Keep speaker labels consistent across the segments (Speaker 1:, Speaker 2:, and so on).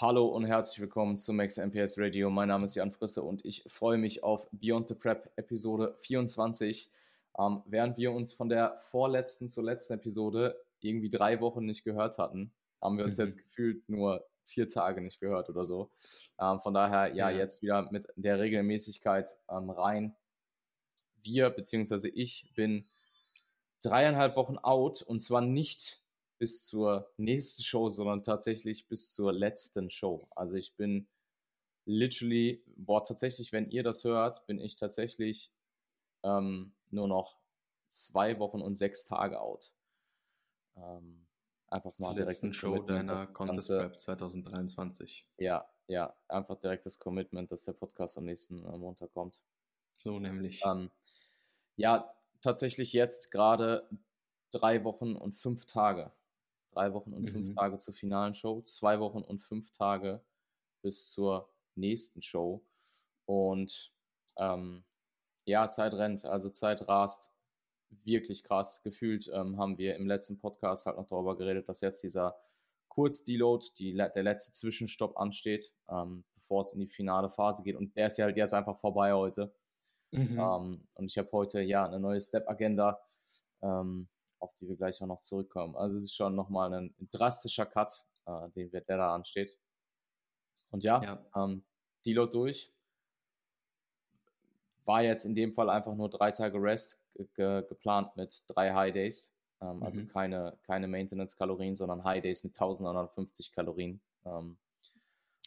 Speaker 1: Hallo und herzlich willkommen zum Max MPS Radio. Mein Name ist Jan Frisse und ich freue mich auf Beyond the Prep Episode 24. Ähm, während wir uns von der vorletzten zur letzten Episode irgendwie drei Wochen nicht gehört hatten, haben wir uns mhm. jetzt gefühlt nur vier Tage nicht gehört oder so. Ähm, von daher, ja, ja, jetzt wieder mit der Regelmäßigkeit ähm, rein. Wir, beziehungsweise ich, bin dreieinhalb Wochen out und zwar nicht bis zur nächsten Show, sondern tatsächlich bis zur letzten Show. Also ich bin literally, boah, tatsächlich, wenn ihr das hört, bin ich tatsächlich ähm, nur noch zwei Wochen und sechs Tage out. Ähm, einfach mal direkt
Speaker 2: das Show deiner Contest Prep 2023.
Speaker 1: Ja, ja, einfach direkt das Commitment, dass der Podcast am nächsten äh, Montag kommt.
Speaker 2: So nämlich.
Speaker 1: Ähm, ja, tatsächlich jetzt gerade drei Wochen und fünf Tage drei Wochen und mhm. fünf Tage zur finalen Show, zwei Wochen und fünf Tage bis zur nächsten Show. Und ähm, ja, Zeit rennt, also Zeit rast wirklich krass. Gefühlt ähm, haben wir im letzten Podcast halt noch darüber geredet, dass jetzt dieser Kurz-Deload, die, der letzte Zwischenstopp ansteht, ähm, bevor es in die finale Phase geht. Und der ist ja halt jetzt einfach vorbei heute. Mhm. Ähm, und ich habe heute ja eine neue Step-Agenda. Ähm, auf die wir gleich auch noch zurückkommen. Also es ist schon nochmal ein drastischer Cut, äh, den der da ansteht. Und ja, ja. Ähm, Deload durch. War jetzt in dem Fall einfach nur drei Tage Rest ge geplant mit drei High Days. Ähm, also mhm. Also keine, keine Maintenance-Kalorien, sondern High Days mit 1950 Kalorien. Ähm,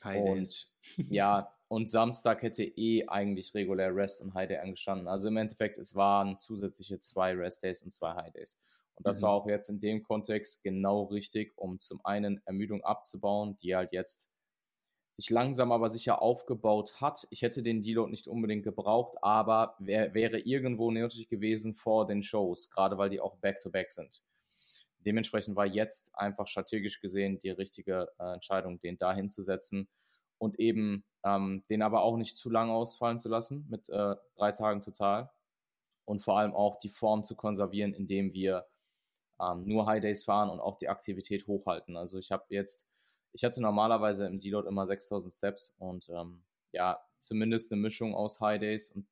Speaker 2: High und, Days.
Speaker 1: ja, und Samstag hätte eh eigentlich regulär Rest und High Day angestanden. Also im Endeffekt, es waren zusätzliche zwei Rest Days und zwei High Days. Und das mhm. war auch jetzt in dem Kontext genau richtig, um zum einen Ermüdung abzubauen, die halt jetzt sich langsam aber sicher aufgebaut hat. Ich hätte den Deload nicht unbedingt gebraucht, aber wär, wäre irgendwo nötig gewesen vor den Shows, gerade weil die auch back-to-back -back sind. Dementsprechend war jetzt einfach strategisch gesehen die richtige äh, Entscheidung, den da hinzusetzen und eben ähm, den aber auch nicht zu lang ausfallen zu lassen mit äh, drei Tagen total und vor allem auch die Form zu konservieren, indem wir ähm, nur High Days fahren und auch die Aktivität hochhalten. Also ich habe jetzt, ich hatte normalerweise im Deload immer 6000 Steps und ähm, ja, zumindest eine Mischung aus High Days und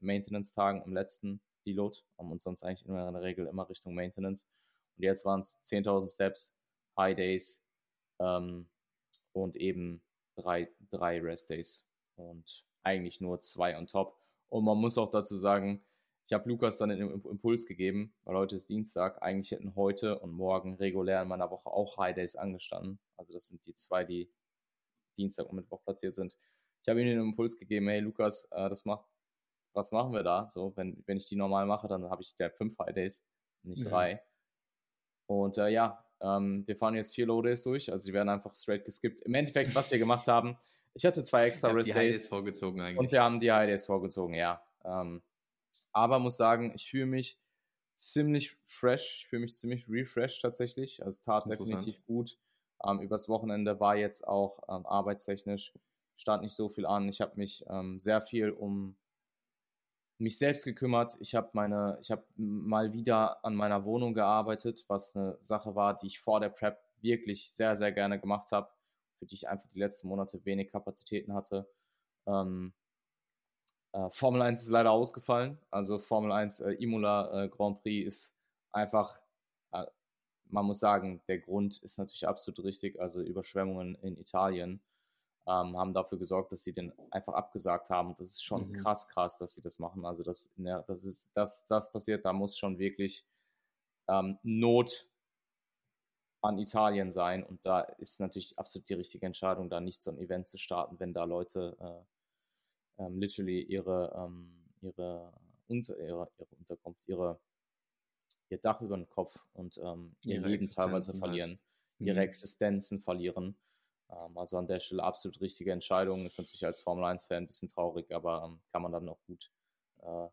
Speaker 1: Maintenance-Tagen im letzten Deload um, und sonst eigentlich in der Regel immer Richtung Maintenance. Und jetzt waren es 10.000 Steps, High Days ähm, und eben drei, drei Rest Days und eigentlich nur zwei on top. Und man muss auch dazu sagen, ich habe Lukas dann den Impuls gegeben, weil heute ist Dienstag. Eigentlich hätten heute und morgen regulär in meiner Woche auch High Days angestanden. Also das sind die zwei, die Dienstag und Mittwoch platziert sind. Ich habe ihm den Impuls gegeben, hey Lukas, äh, das macht, was machen wir da? So, wenn, wenn ich die normal mache, dann habe ich ja fünf High Days, nicht mhm. drei. Und äh, ja, ähm, wir fahren jetzt vier Low Days durch, also die werden einfach straight geskippt. Im Endeffekt, was wir gemacht haben, ich hatte zwei extra
Speaker 2: Rest Days. Die High Days vorgezogen eigentlich.
Speaker 1: Und wir haben die High Days vorgezogen, ja. Ähm, aber muss sagen, ich fühle mich ziemlich fresh, ich fühle mich ziemlich refreshed tatsächlich. Also es tat definitiv gut. Ähm, übers Wochenende war jetzt auch ähm, arbeitstechnisch, stand nicht so viel an. Ich habe mich ähm, sehr viel um mich selbst gekümmert. Ich habe meine, ich habe mal wieder an meiner Wohnung gearbeitet, was eine Sache war, die ich vor der Prep wirklich sehr, sehr gerne gemacht habe, für die ich einfach die letzten Monate wenig Kapazitäten hatte. Ähm, äh, Formel 1 ist leider ausgefallen. Also Formel 1 äh, Imola äh, Grand Prix ist einfach, äh, man muss sagen, der Grund ist natürlich absolut richtig. Also Überschwemmungen in Italien ähm, haben dafür gesorgt, dass sie den einfach abgesagt haben. Das ist schon mhm. krass, krass, dass sie das machen. Also das, ne, das ist, das, das passiert, da muss schon wirklich ähm, Not an Italien sein. Und da ist natürlich absolut die richtige Entscheidung, da nicht so ein Event zu starten, wenn da Leute äh, ähm, literally ihre, ähm, ihre, unter, ihre, ihre Unterkunft, ihre, ihr Dach über den Kopf und ähm, ihr ihre Leben teilweise halt. verlieren, halt. ihre mhm. Existenzen verlieren. Ähm, also an der Stelle absolut richtige Entscheidung. Ist natürlich als Formel 1-Fan ein bisschen traurig, aber ähm, kann man dann auch gut. Äh,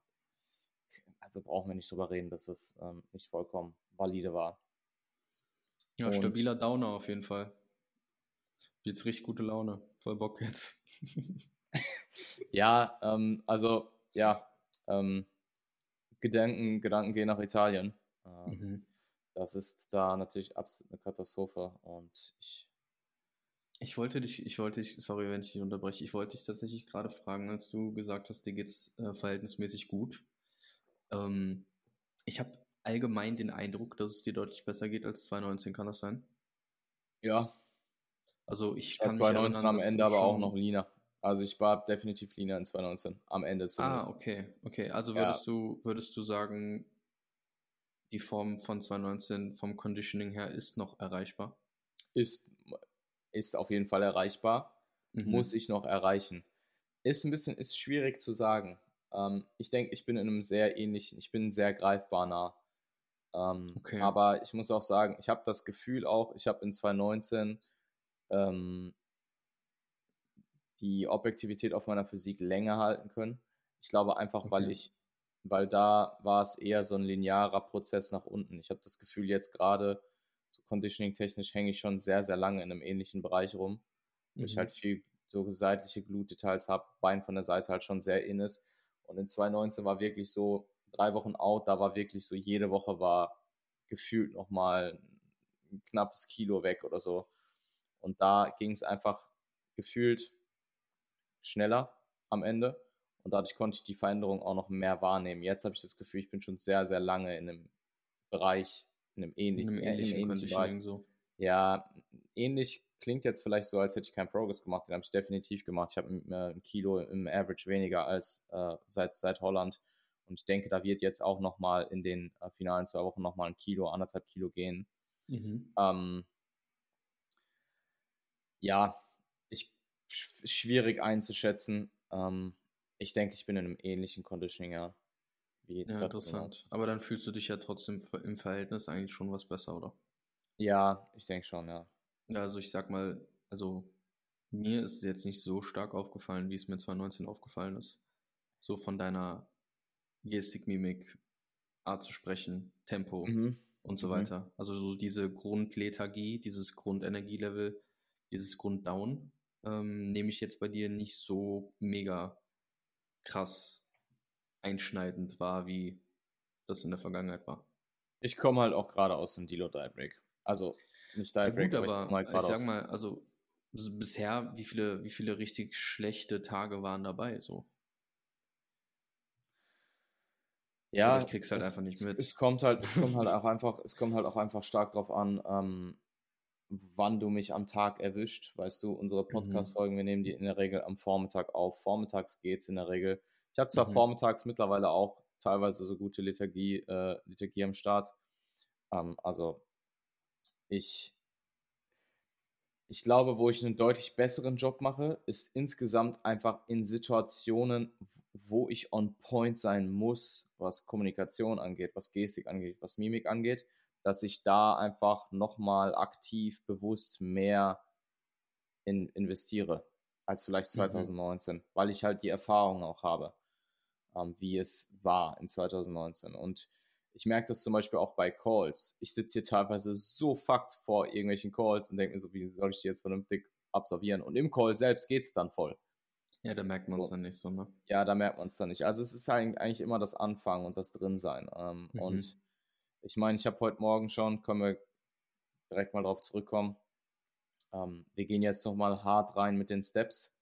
Speaker 1: also brauchen wir nicht drüber reden, dass es ähm, nicht vollkommen valide war.
Speaker 2: Ja, und, stabiler Downer auf jeden Fall. Jetzt richtig gute Laune. Voll Bock jetzt.
Speaker 1: ja, ähm, also ja, ähm, Gedanken, Gedanken gehen nach Italien. Ähm, mhm. Das ist da natürlich absolut eine Katastrophe und ich
Speaker 2: Ich wollte dich, ich wollte dich, sorry, wenn ich dich unterbreche, ich wollte dich tatsächlich gerade fragen, als du gesagt hast, dir geht's äh, verhältnismäßig gut. Ähm, ich habe allgemein den Eindruck, dass es dir deutlich besser geht als 2019, kann das sein?
Speaker 1: Ja.
Speaker 2: Also ich
Speaker 1: kann 2019 erinnern, am Ende aber auch noch leaner. Also ich war definitiv leaner in 2019, am Ende
Speaker 2: zumindest. Ah, okay, okay. Also würdest ja. du, würdest du sagen, die Form von 2019 vom Conditioning her ist noch erreichbar?
Speaker 1: Ist, ist auf jeden Fall erreichbar. Mhm. Muss ich noch erreichen. Ist ein bisschen, ist schwierig zu sagen. Ähm, ich denke, ich bin in einem sehr ähnlichen, ich bin sehr greifbar nah. Ähm, okay. Aber ich muss auch sagen, ich habe das Gefühl auch, ich habe in 2019 ähm, die Objektivität auf meiner Physik länger halten können. Ich glaube einfach, okay. weil ich, weil da war es eher so ein linearer Prozess nach unten. Ich habe das Gefühl, jetzt gerade so conditioning-technisch hänge ich schon sehr, sehr lange in einem ähnlichen Bereich rum, wo mhm. ich halt viel so seitliche Glutdetails habe, Bein von der Seite halt schon sehr in ist. Und in 2019 war wirklich so drei Wochen out, da war wirklich so, jede Woche war gefühlt nochmal ein knappes Kilo weg oder so. Und da ging es einfach gefühlt schneller am Ende. Und dadurch konnte ich die Veränderung auch noch mehr wahrnehmen. Jetzt habe ich das Gefühl, ich bin schon sehr, sehr lange in einem Bereich, in einem ähnlichen, in einem ähnlichen, in einem ähnlichen Bereich. So. Ja, ähnlich klingt jetzt vielleicht so, als hätte ich keinen Progress gemacht. Den habe ich definitiv gemacht. Ich habe ein Kilo im Average weniger als äh, seit, seit Holland. Und ich denke, da wird jetzt auch nochmal in den äh, finalen zwei Wochen nochmal ein Kilo, anderthalb Kilo gehen. Mhm. Ähm, ja, schwierig einzuschätzen. Ähm, ich denke, ich bin in einem ähnlichen Conditioning, ja.
Speaker 2: Wie jetzt ja, interessant. Aber dann fühlst du dich ja trotzdem im Verhältnis eigentlich schon was besser, oder?
Speaker 1: Ja, ich denke schon, ja.
Speaker 2: Ja, also ich sag mal, also mir ist es jetzt nicht so stark aufgefallen, wie es mir 2019 aufgefallen ist. So von deiner Gestik, Mimik, Art zu sprechen, Tempo mhm. und so mhm. weiter. Also so diese Grundlethargie, dieses Grundenergielevel, dieses Grunddown, ähm, nehme ich jetzt bei dir nicht so mega krass einschneidend wahr, wie das in der Vergangenheit war.
Speaker 1: Ich komme halt auch gerade aus dem Dilo Break. Also nicht Diet
Speaker 2: Break, ja, gut, aber, aber ich, halt ich sag mal, also bisher, wie viele, wie viele richtig schlechte Tage waren dabei so?
Speaker 1: Ja, ich krieg's halt es, einfach nicht mit. Es, es kommt halt, es kommt halt auch einfach, es kommt halt auch einfach stark drauf an, ähm, wann du mich am Tag erwischt. Weißt du, unsere mhm. Podcast-Folgen, wir nehmen die in der Regel am Vormittag auf. Vormittags geht's in der Regel. Ich habe zwar mhm. vormittags mittlerweile auch teilweise so gute Liturgie, äh, Liturgie am Start. Ähm, also ich, ich glaube, wo ich einen deutlich besseren Job mache, ist insgesamt einfach in Situationen, wo ich on point sein muss, was Kommunikation angeht, was Gestik angeht, was Mimik angeht, dass ich da einfach nochmal aktiv, bewusst mehr in, investiere als vielleicht 2019, mhm. weil ich halt die Erfahrung auch habe, ähm, wie es war in 2019. Und ich merke das zum Beispiel auch bei Calls. Ich sitze hier teilweise so fucked vor irgendwelchen Calls und denke mir so, wie soll ich die jetzt vernünftig absolvieren? Und im Call selbst geht es dann voll.
Speaker 2: Ja, da merkt man es so. dann nicht so, ne?
Speaker 1: Ja, da merkt man es dann nicht. Also es ist eigentlich immer das Anfangen und das Drinsein. Ähm, mhm. Und ich meine, ich habe heute Morgen schon, können wir direkt mal drauf zurückkommen. Ähm, wir gehen jetzt nochmal hart rein mit den Steps.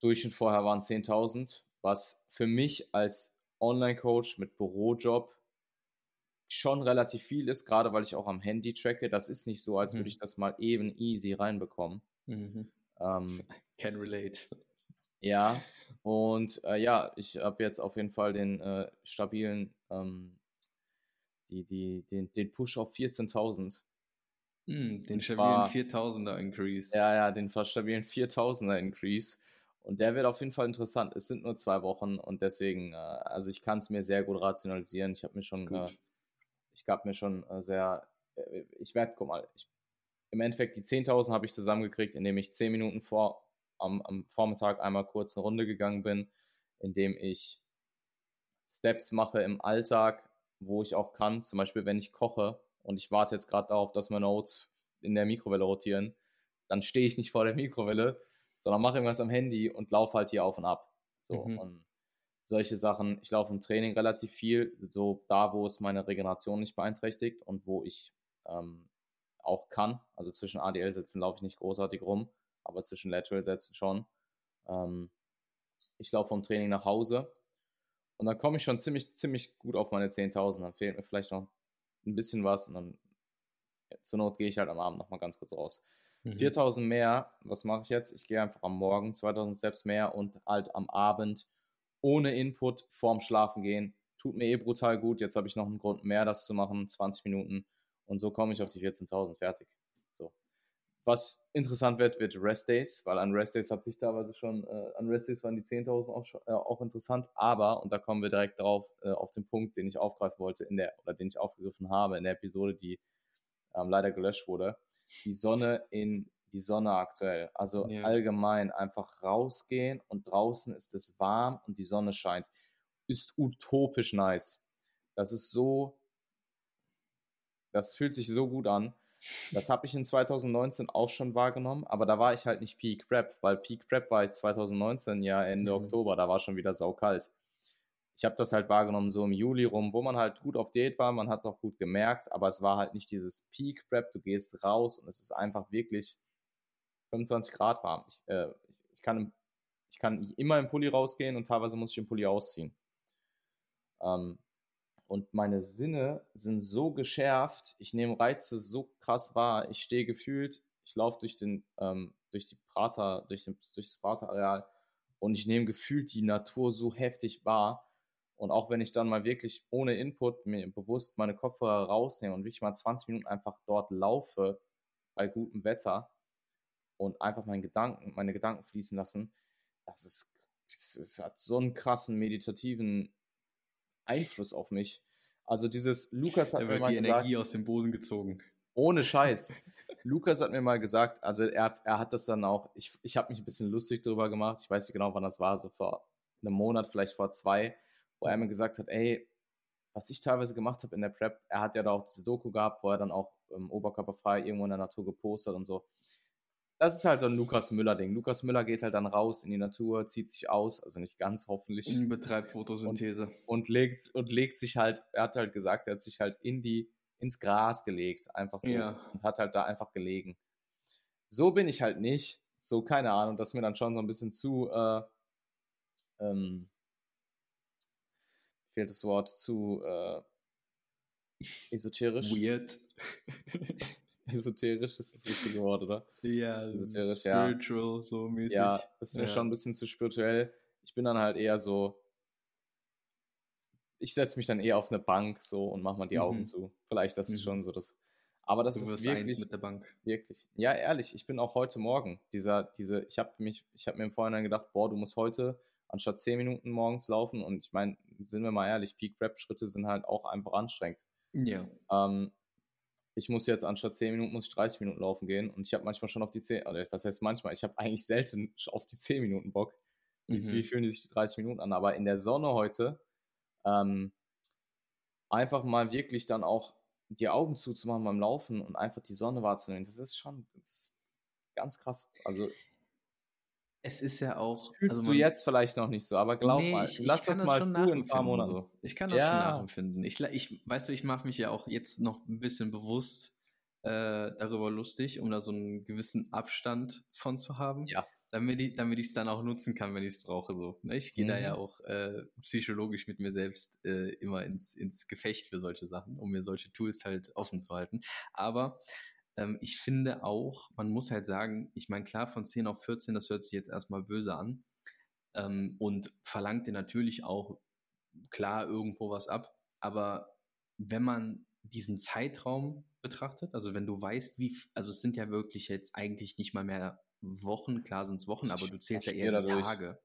Speaker 1: Durch und vorher waren 10.000, was für mich als Online-Coach mit Bürojob schon relativ viel ist, gerade weil ich auch am Handy tracke. Das ist nicht so, als mhm. würde ich das mal eben easy reinbekommen. Mhm.
Speaker 2: Ähm, Can relate.
Speaker 1: Ja, und äh, ja, ich habe jetzt auf jeden Fall den äh, stabilen, ähm, die, die, den, den Push auf 14.000.
Speaker 2: Mm, den stabilen 4000er Increase.
Speaker 1: Ja, ja, den stabilen 4000er Increase. Und der wird auf jeden Fall interessant. Es sind nur zwei Wochen und deswegen, äh, also ich kann es mir sehr gut rationalisieren. Ich habe mir schon, äh, ich gab mir schon äh, sehr, äh, ich werde, guck mal, ich im Endeffekt die 10.000 habe ich zusammengekriegt, indem ich 10 Minuten vor, am, am Vormittag einmal kurz eine Runde gegangen bin, indem ich Steps mache im Alltag, wo ich auch kann. Zum Beispiel, wenn ich koche und ich warte jetzt gerade darauf, dass meine Oats in der Mikrowelle rotieren, dann stehe ich nicht vor der Mikrowelle, sondern mache irgendwas am Handy und laufe halt hier auf und ab. So mhm. und solche Sachen. Ich laufe im Training relativ viel, so da, wo es meine Regeneration nicht beeinträchtigt und wo ich ähm, auch kann. Also zwischen ADL-Sätzen laufe ich nicht großartig rum, aber zwischen Lateral-Sätzen schon. Ähm, ich laufe vom Training nach Hause und dann komme ich schon ziemlich, ziemlich gut auf meine 10.000. Dann fehlt mir vielleicht noch ein bisschen was und dann zur Not gehe ich halt am Abend nochmal ganz kurz raus. Mhm. 4000 mehr, was mache ich jetzt? Ich gehe einfach am Morgen 2000 Steps mehr und halt am Abend ohne Input vorm Schlafen gehen. Tut mir eh brutal gut. Jetzt habe ich noch einen Grund mehr, das zu machen, 20 Minuten. Und so komme ich auf die 14.000 fertig. Was interessant wird, wird Rest Days, weil an Rest Days hatte ich teilweise schon, äh, an Rest Days waren die 10.000 auch, äh, auch interessant. Aber, und da kommen wir direkt drauf, äh, auf den Punkt, den ich aufgreifen wollte, in der, oder den ich aufgegriffen habe in der Episode, die ähm, leider gelöscht wurde. Die Sonne in die Sonne aktuell. Also ja. allgemein einfach rausgehen und draußen ist es warm und die Sonne scheint. Ist utopisch nice. Das ist so, das fühlt sich so gut an. Das habe ich in 2019 auch schon wahrgenommen, aber da war ich halt nicht Peak Prep, weil Peak Prep war 2019 ja Ende mhm. Oktober, da war schon wieder saukalt ich habe das halt wahrgenommen so im Juli rum, wo man halt gut auf Date war, man hat es auch gut gemerkt, aber es war halt nicht dieses Peak Prep, du gehst raus und es ist einfach wirklich 25 Grad warm. Ich, äh, ich, ich, kann, ich kann immer im Pulli rausgehen und teilweise muss ich den Pulli ausziehen. Ähm, und meine Sinne sind so geschärft, ich nehme Reize so krass wahr, ich stehe gefühlt, ich laufe durch den, ähm, durch die Prater, durch, den, durch das Prater-Areal und ich nehme gefühlt die Natur so heftig wahr, und auch wenn ich dann mal wirklich ohne Input mir bewusst meine Kopfhörer rausnehme und wirklich mal 20 Minuten einfach dort laufe bei gutem Wetter und einfach meine Gedanken, meine Gedanken fließen lassen, das ist, das ist, hat so einen krassen meditativen Einfluss auf mich. Also dieses Lukas hat
Speaker 2: mir mal die gesagt, Energie aus dem Boden gezogen.
Speaker 1: Ohne Scheiß. Lukas hat mir mal gesagt, also er, er hat das dann auch, ich, ich habe mich ein bisschen lustig darüber gemacht, ich weiß nicht genau, wann das war, so vor einem Monat, vielleicht vor zwei, wo er mir gesagt hat, ey, was ich teilweise gemacht habe in der Prep, er hat ja da auch diese Doku gehabt, wo er dann auch ähm, oberkörperfrei irgendwo in der Natur gepostet und so. Das ist halt so ein Lukas Müller-Ding. Lukas Müller geht halt dann raus in die Natur, zieht sich aus, also nicht ganz hoffentlich.
Speaker 2: Betreibt Photosynthese.
Speaker 1: Und, und, legt, und legt sich halt, er hat halt gesagt, er hat sich halt in die, ins Gras gelegt, einfach so. Ja. Und hat halt da einfach gelegen. So bin ich halt nicht. So, keine Ahnung, das ist mir dann schon so ein bisschen zu, äh, ähm, fehlt das Wort zu äh, esoterisch.
Speaker 2: Weird.
Speaker 1: esoterisch ist das richtige Wort, oder?
Speaker 2: Ja, esoterisch, spiritual, ja. so mäßig.
Speaker 1: Ja, das ist mir ja. schon ein bisschen zu spirituell. Ich bin dann halt eher so, ich setze mich dann eher auf eine Bank so und mache mal die mhm. Augen zu. Vielleicht das mhm. ist schon so das. Aber das du ist wirklich
Speaker 2: mit der Bank.
Speaker 1: Wirklich. Ja, ehrlich, ich bin auch heute Morgen dieser diese ich habe mich ich habe mir im Vorhinein gedacht, boah, du musst heute anstatt 10 Minuten morgens laufen. Und ich meine, sind wir mal ehrlich, Peak-Rap-Schritte sind halt auch einfach anstrengend.
Speaker 2: Ja.
Speaker 1: Ähm, ich muss jetzt anstatt 10 Minuten muss ich 30 Minuten laufen gehen und ich habe manchmal schon auf die 10, oder was heißt manchmal, ich habe eigentlich selten auf die 10 Minuten Bock. Mhm. Wie fühlen sich die 30 Minuten an? Aber in der Sonne heute ähm, einfach mal wirklich dann auch die Augen zuzumachen beim Laufen und einfach die Sonne wahrzunehmen, das ist schon das ist ganz krass. Also
Speaker 2: es ist ja auch. Das
Speaker 1: fühlst also du jetzt vielleicht noch nicht so, aber glaub nee, mal, ich, lass ich das, das mal zu in ein paar Monaten. So.
Speaker 2: Ich kann das ja. schon nachempfinden. Ich, ich, weißt du, ich mache mich ja auch jetzt noch ein bisschen bewusst äh, darüber lustig, um da so einen gewissen Abstand von zu haben.
Speaker 1: Ja.
Speaker 2: Damit ich damit es dann auch nutzen kann, wenn ich es brauche. So. Ne? Ich gehe mhm. da ja mhm. auch äh, psychologisch mit mir selbst äh, immer ins, ins Gefecht für solche Sachen, um mir solche Tools halt offen zu halten. Aber ähm, ich finde auch, man muss halt sagen, ich meine, klar, von 10 auf 14, das hört sich jetzt erstmal böse an ähm, und verlangt dir natürlich auch klar irgendwo was ab. Aber wenn man diesen Zeitraum betrachtet, also wenn du weißt, wie, also es sind ja wirklich jetzt eigentlich nicht mal mehr Wochen, klar sind es Wochen, aber du zählst ja eher die Tage.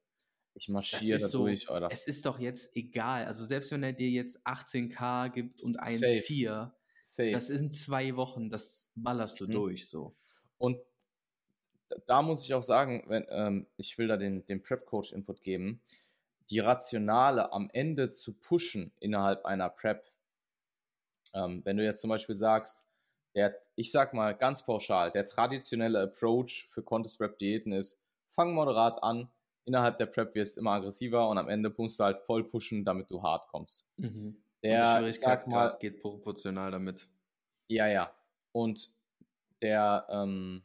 Speaker 1: Ich marschiere da so, durch,
Speaker 2: Alter. Es ist doch jetzt egal. Also selbst wenn er dir jetzt 18k gibt und 1,4, Safe. Das sind zwei Wochen, das ballerst du mhm. durch so.
Speaker 1: Und da muss ich auch sagen, wenn, ähm, ich will da den, den Prep-Coach-Input geben, die Rationale am Ende zu pushen innerhalb einer Prep. Ähm, wenn du jetzt zum Beispiel sagst, der, ich sag mal ganz pauschal, der traditionelle Approach für Contest-Prep-Diäten ist, fang moderat an, innerhalb der Prep wirst du immer aggressiver und am Ende musst du halt voll pushen, damit du hart kommst.
Speaker 2: Mhm. Der, und Schwierigkeitsgrad mal, geht proportional damit.
Speaker 1: Ja, ja. Und der ähm,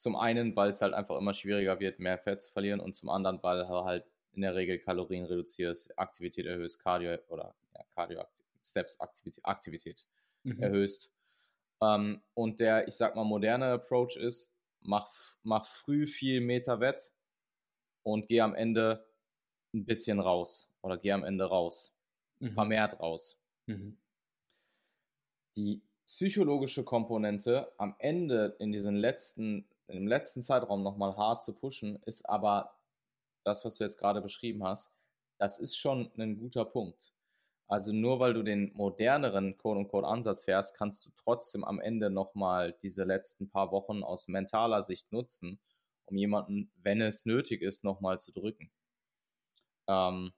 Speaker 1: zum einen, weil es halt einfach immer schwieriger wird, mehr Fett zu verlieren und zum anderen, weil er halt in der Regel Kalorien reduzierst, Aktivität erhöhst, Cardio oder ja, Cardio Steps Aktivität, Aktivität mhm. erhöhst. Ähm, und der, ich sag mal, moderne Approach ist, mach, mach früh viel Meter Wett und geh am Ende ein bisschen raus oder geh am Ende raus. Mhm. Vermehrt raus. Mhm. Die psychologische Komponente am Ende in diesen letzten im letzten Zeitraum nochmal hart zu pushen, ist aber das, was du jetzt gerade beschrieben hast, das ist schon ein guter Punkt. Also nur weil du den moderneren Code-und-Code-Ansatz fährst, kannst du trotzdem am Ende nochmal diese letzten paar Wochen aus mentaler Sicht nutzen, um jemanden, wenn es nötig ist, nochmal zu drücken. Ähm,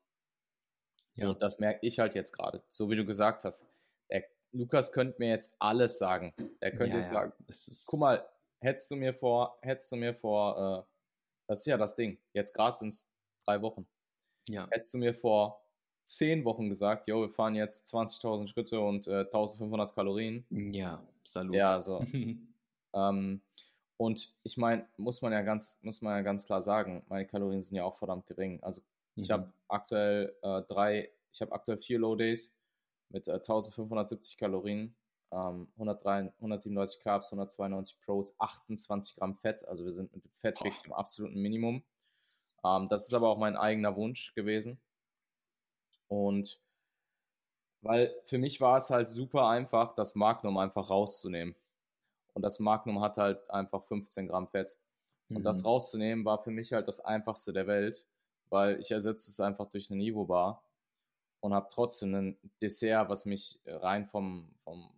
Speaker 1: ja. Und das merke ich halt jetzt gerade. So wie du gesagt hast. Der Lukas könnte mir jetzt alles sagen. Er könnte ja, jetzt ja. sagen, guck mal, hättest du mir vor, hättest du mir vor, äh, das ist ja das Ding, jetzt gerade sind es drei Wochen. Ja. Hättest du mir vor zehn Wochen gesagt, jo, wir fahren jetzt 20.000 Schritte und äh, 1.500 Kalorien.
Speaker 2: Ja, salut.
Speaker 1: Ja, so. ähm, und ich meine, muss man ja ganz, muss man ja ganz klar sagen, meine Kalorien sind ja auch verdammt gering. Also mhm. ich habe aktuell äh, drei, ich habe aktuell vier Low Days mit äh, 1570 Kalorien ähm, 103, 137 Carbs, 192 Proteins, 28 Gramm Fett. Also wir sind mit dem Fett wirklich im absoluten Minimum. Ähm, das ist aber auch mein eigener Wunsch gewesen. Und weil für mich war es halt super einfach, das Magnum einfach rauszunehmen. Und das Magnum hat halt einfach 15 Gramm Fett. Und mhm. das rauszunehmen war für mich halt das einfachste der Welt, weil ich ersetze es einfach durch eine Nivo Bar und habe trotzdem ein Dessert, was mich rein vom, vom,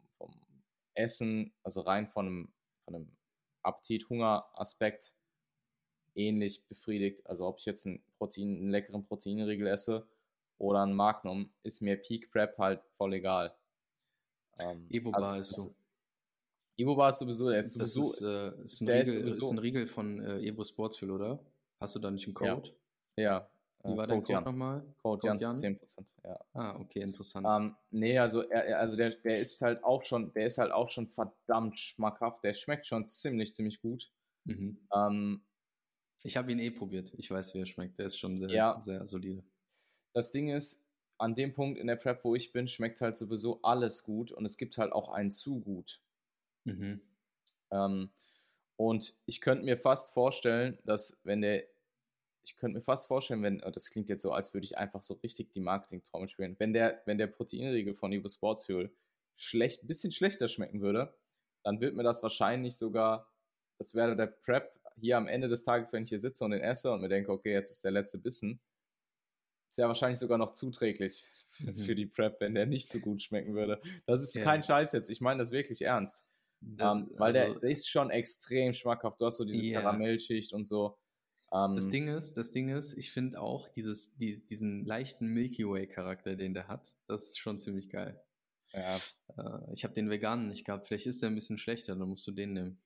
Speaker 1: Essen, also rein von einem, von einem Appetit-Hunger-Aspekt ähnlich befriedigt. Also ob ich jetzt einen, Protein, einen leckeren Proteinriegel esse oder ein Magnum, ist mir Peak Prep halt voll egal.
Speaker 2: Ähm, Ebobar also, ist so.
Speaker 1: Ebobar ist sowieso, der ist sowieso,
Speaker 2: das ist, äh, ist, ein, Riegel, ist, ist ein Riegel von äh, Evo Sportsfuel, oder? Hast du da nicht einen Code?
Speaker 1: Ja. Ja.
Speaker 2: Wie äh, war dein Code nochmal?
Speaker 1: Code, Code Jan, Jan? 10%, ja.
Speaker 2: Ah, okay, interessant.
Speaker 1: Ähm, nee, also, er, also der, der ist halt auch schon, der ist halt auch schon verdammt schmackhaft. Der schmeckt schon ziemlich, ziemlich gut. Mhm. Ähm,
Speaker 2: ich habe ihn eh probiert. Ich weiß, wie er schmeckt. Der ist schon sehr, ja. sehr solide.
Speaker 1: Das Ding ist, an dem Punkt in der Prep, wo ich bin, schmeckt halt sowieso alles gut und es gibt halt auch einen zu gut. Mhm. Ähm, und ich könnte mir fast vorstellen, dass wenn der ich könnte mir fast vorstellen, wenn, oh, das klingt jetzt so, als würde ich einfach so richtig die Marketing-Trommel spielen, wenn der, wenn der Proteinriegel von Evo Sports Fuel schlecht, ein bisschen schlechter schmecken würde, dann wird mir das wahrscheinlich sogar, das wäre der Prep hier am Ende des Tages, wenn ich hier sitze und den esse und mir denke, okay, jetzt ist der letzte Bissen, ist ja wahrscheinlich sogar noch zuträglich mhm. für die Prep, wenn der nicht so gut schmecken würde. Das ist ja. kein Scheiß jetzt, ich meine das wirklich ernst. Das, um, ähm, weil also, der, der, ist schon extrem schmackhaft. Du hast so diese yeah. Karamellschicht und so.
Speaker 2: Das ähm, Ding ist, das Ding ist, ich finde auch dieses, die, diesen leichten Milky Way Charakter, den der hat, das ist schon ziemlich geil. Ja. Äh, ich habe den veganen nicht gehabt. Vielleicht ist der ein bisschen schlechter, dann musst du den nehmen.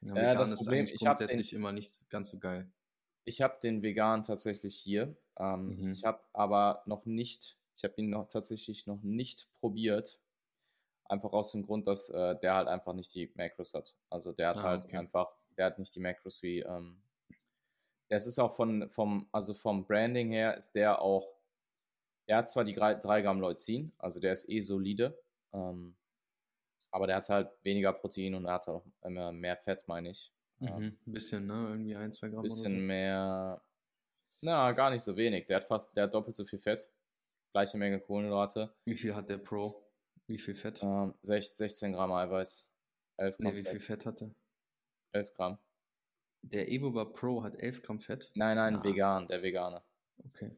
Speaker 1: Ja, ja das Problem
Speaker 2: ist grundsätzlich den, immer nicht ganz so geil.
Speaker 1: Ich habe den vegan tatsächlich hier. Ähm, mhm. Ich habe aber noch nicht, ich habe ihn noch tatsächlich noch nicht probiert. Einfach aus dem Grund, dass äh, der halt einfach nicht die Macros hat. Also der hat ah, halt okay. einfach, der hat nicht die Macros wie ähm, das ist auch von, vom, also vom Branding her ist der auch, der hat zwar die 3 Gramm Leucin, also der ist eh solide, ähm, aber der hat halt weniger Protein und er hat auch immer mehr Fett, meine ich.
Speaker 2: Mhm, ein bisschen, ne? Irgendwie 1, 2 Gramm.
Speaker 1: Bisschen so. mehr, na, gar nicht so wenig. Der hat fast, der hat doppelt so viel Fett, gleiche Menge Kohlenhydrate.
Speaker 2: Wie viel hat der Pro? Wie viel Fett?
Speaker 1: Ähm, 16 Gramm Eiweiß.
Speaker 2: 11 Gramm nee, wie Fett. viel Fett hat er?
Speaker 1: 11 Gramm.
Speaker 2: Der Evobar Pro hat 11 Gramm Fett?
Speaker 1: Nein, nein, ah. vegan, der Vegane.
Speaker 2: Okay.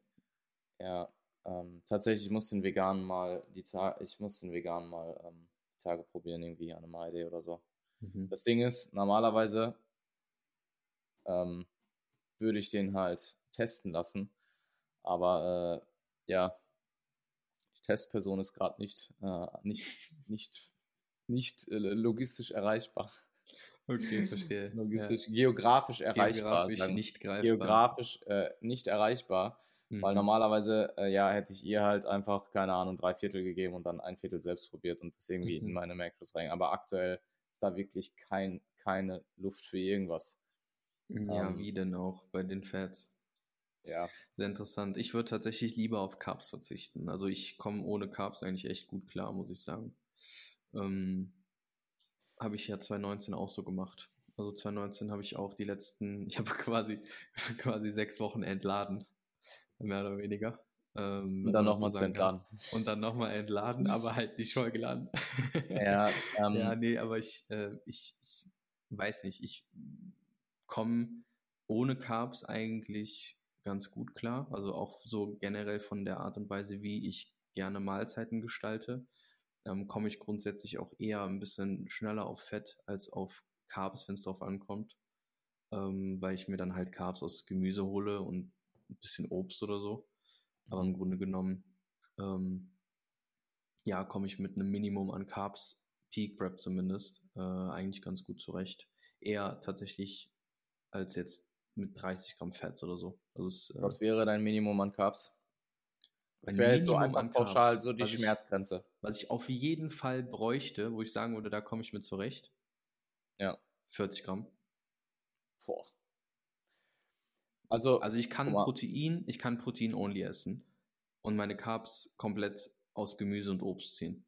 Speaker 1: Ja, ähm, tatsächlich, ich muss den veganen mal, die Ta ich muss den veganen mal ähm, die Tage probieren, irgendwie an einem ID oder so. Mhm. Das Ding ist, normalerweise ähm, würde ich den halt testen lassen, aber äh, ja, die Testperson ist gerade nicht, äh, nicht, nicht, nicht äh, logistisch erreichbar.
Speaker 2: Okay, verstehe.
Speaker 1: Logistisch, ja. geografisch erreichbar.
Speaker 2: Geografisch nicht greifbar.
Speaker 1: Geografisch äh, nicht erreichbar. Mhm. Weil normalerweise, äh, ja, hätte ich ihr halt einfach, keine Ahnung, drei Viertel gegeben und dann ein Viertel selbst probiert und das irgendwie mhm. in meine Macros rein. Aber aktuell ist da wirklich kein, keine Luft für irgendwas.
Speaker 2: Ja, ähm, wie denn auch bei den Fats?
Speaker 1: Ja.
Speaker 2: Sehr interessant. Ich würde tatsächlich lieber auf Carbs verzichten. Also ich komme ohne Carbs eigentlich echt gut klar, muss ich sagen. Ähm, habe ich ja 2019 auch so gemacht. Also 2019 habe ich auch die letzten, ich habe quasi, quasi sechs Wochen entladen, mehr oder weniger.
Speaker 1: Ähm, und dann nochmal zu entladen.
Speaker 2: Und dann nochmal entladen, aber halt nicht voll geladen.
Speaker 1: Ja,
Speaker 2: ähm, ja, nee, aber ich, äh, ich, ich weiß nicht, ich komme ohne Carbs eigentlich ganz gut klar. Also auch so generell von der Art und Weise, wie ich gerne Mahlzeiten gestalte, ähm, komme ich grundsätzlich auch eher ein bisschen schneller auf Fett als auf Carbs, wenn es drauf ankommt. Ähm, weil ich mir dann halt Carbs aus Gemüse hole und ein bisschen Obst oder so. Aber im Grunde genommen, ähm, ja, komme ich mit einem Minimum an Carbs, Peak Prep zumindest, äh, eigentlich ganz gut zurecht. Eher tatsächlich als jetzt mit 30 Gramm Fett oder so. Also es,
Speaker 1: äh, Was wäre dein Minimum an Carbs? Das wäre jetzt so einfach pauschal so die was Schmerzgrenze.
Speaker 2: Ich, was ich auf jeden Fall bräuchte, wo ich sagen würde, da komme ich mit zurecht.
Speaker 1: Ja.
Speaker 2: 40 Gramm.
Speaker 1: Boah.
Speaker 2: Also, also ich kann Protein, ich kann Protein only essen und meine Carbs komplett aus Gemüse und Obst ziehen.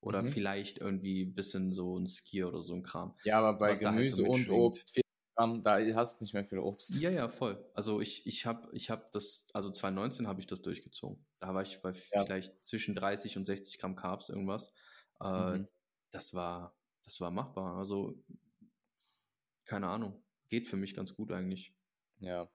Speaker 2: Oder mhm. vielleicht irgendwie ein bisschen so ein Skier oder so ein Kram.
Speaker 1: Ja, aber bei Gemüse halt so und Obst, Gramm, da hast du nicht mehr viel Obst.
Speaker 2: Ja, ja, voll. Also ich, ich habe ich hab das, also 2019 habe ich das durchgezogen. Da war ich bei ja. vielleicht zwischen 30 und 60 Gramm Carbs irgendwas. Äh, mhm. Das war, das war machbar. Also keine Ahnung, geht für mich ganz gut eigentlich.
Speaker 1: Ja.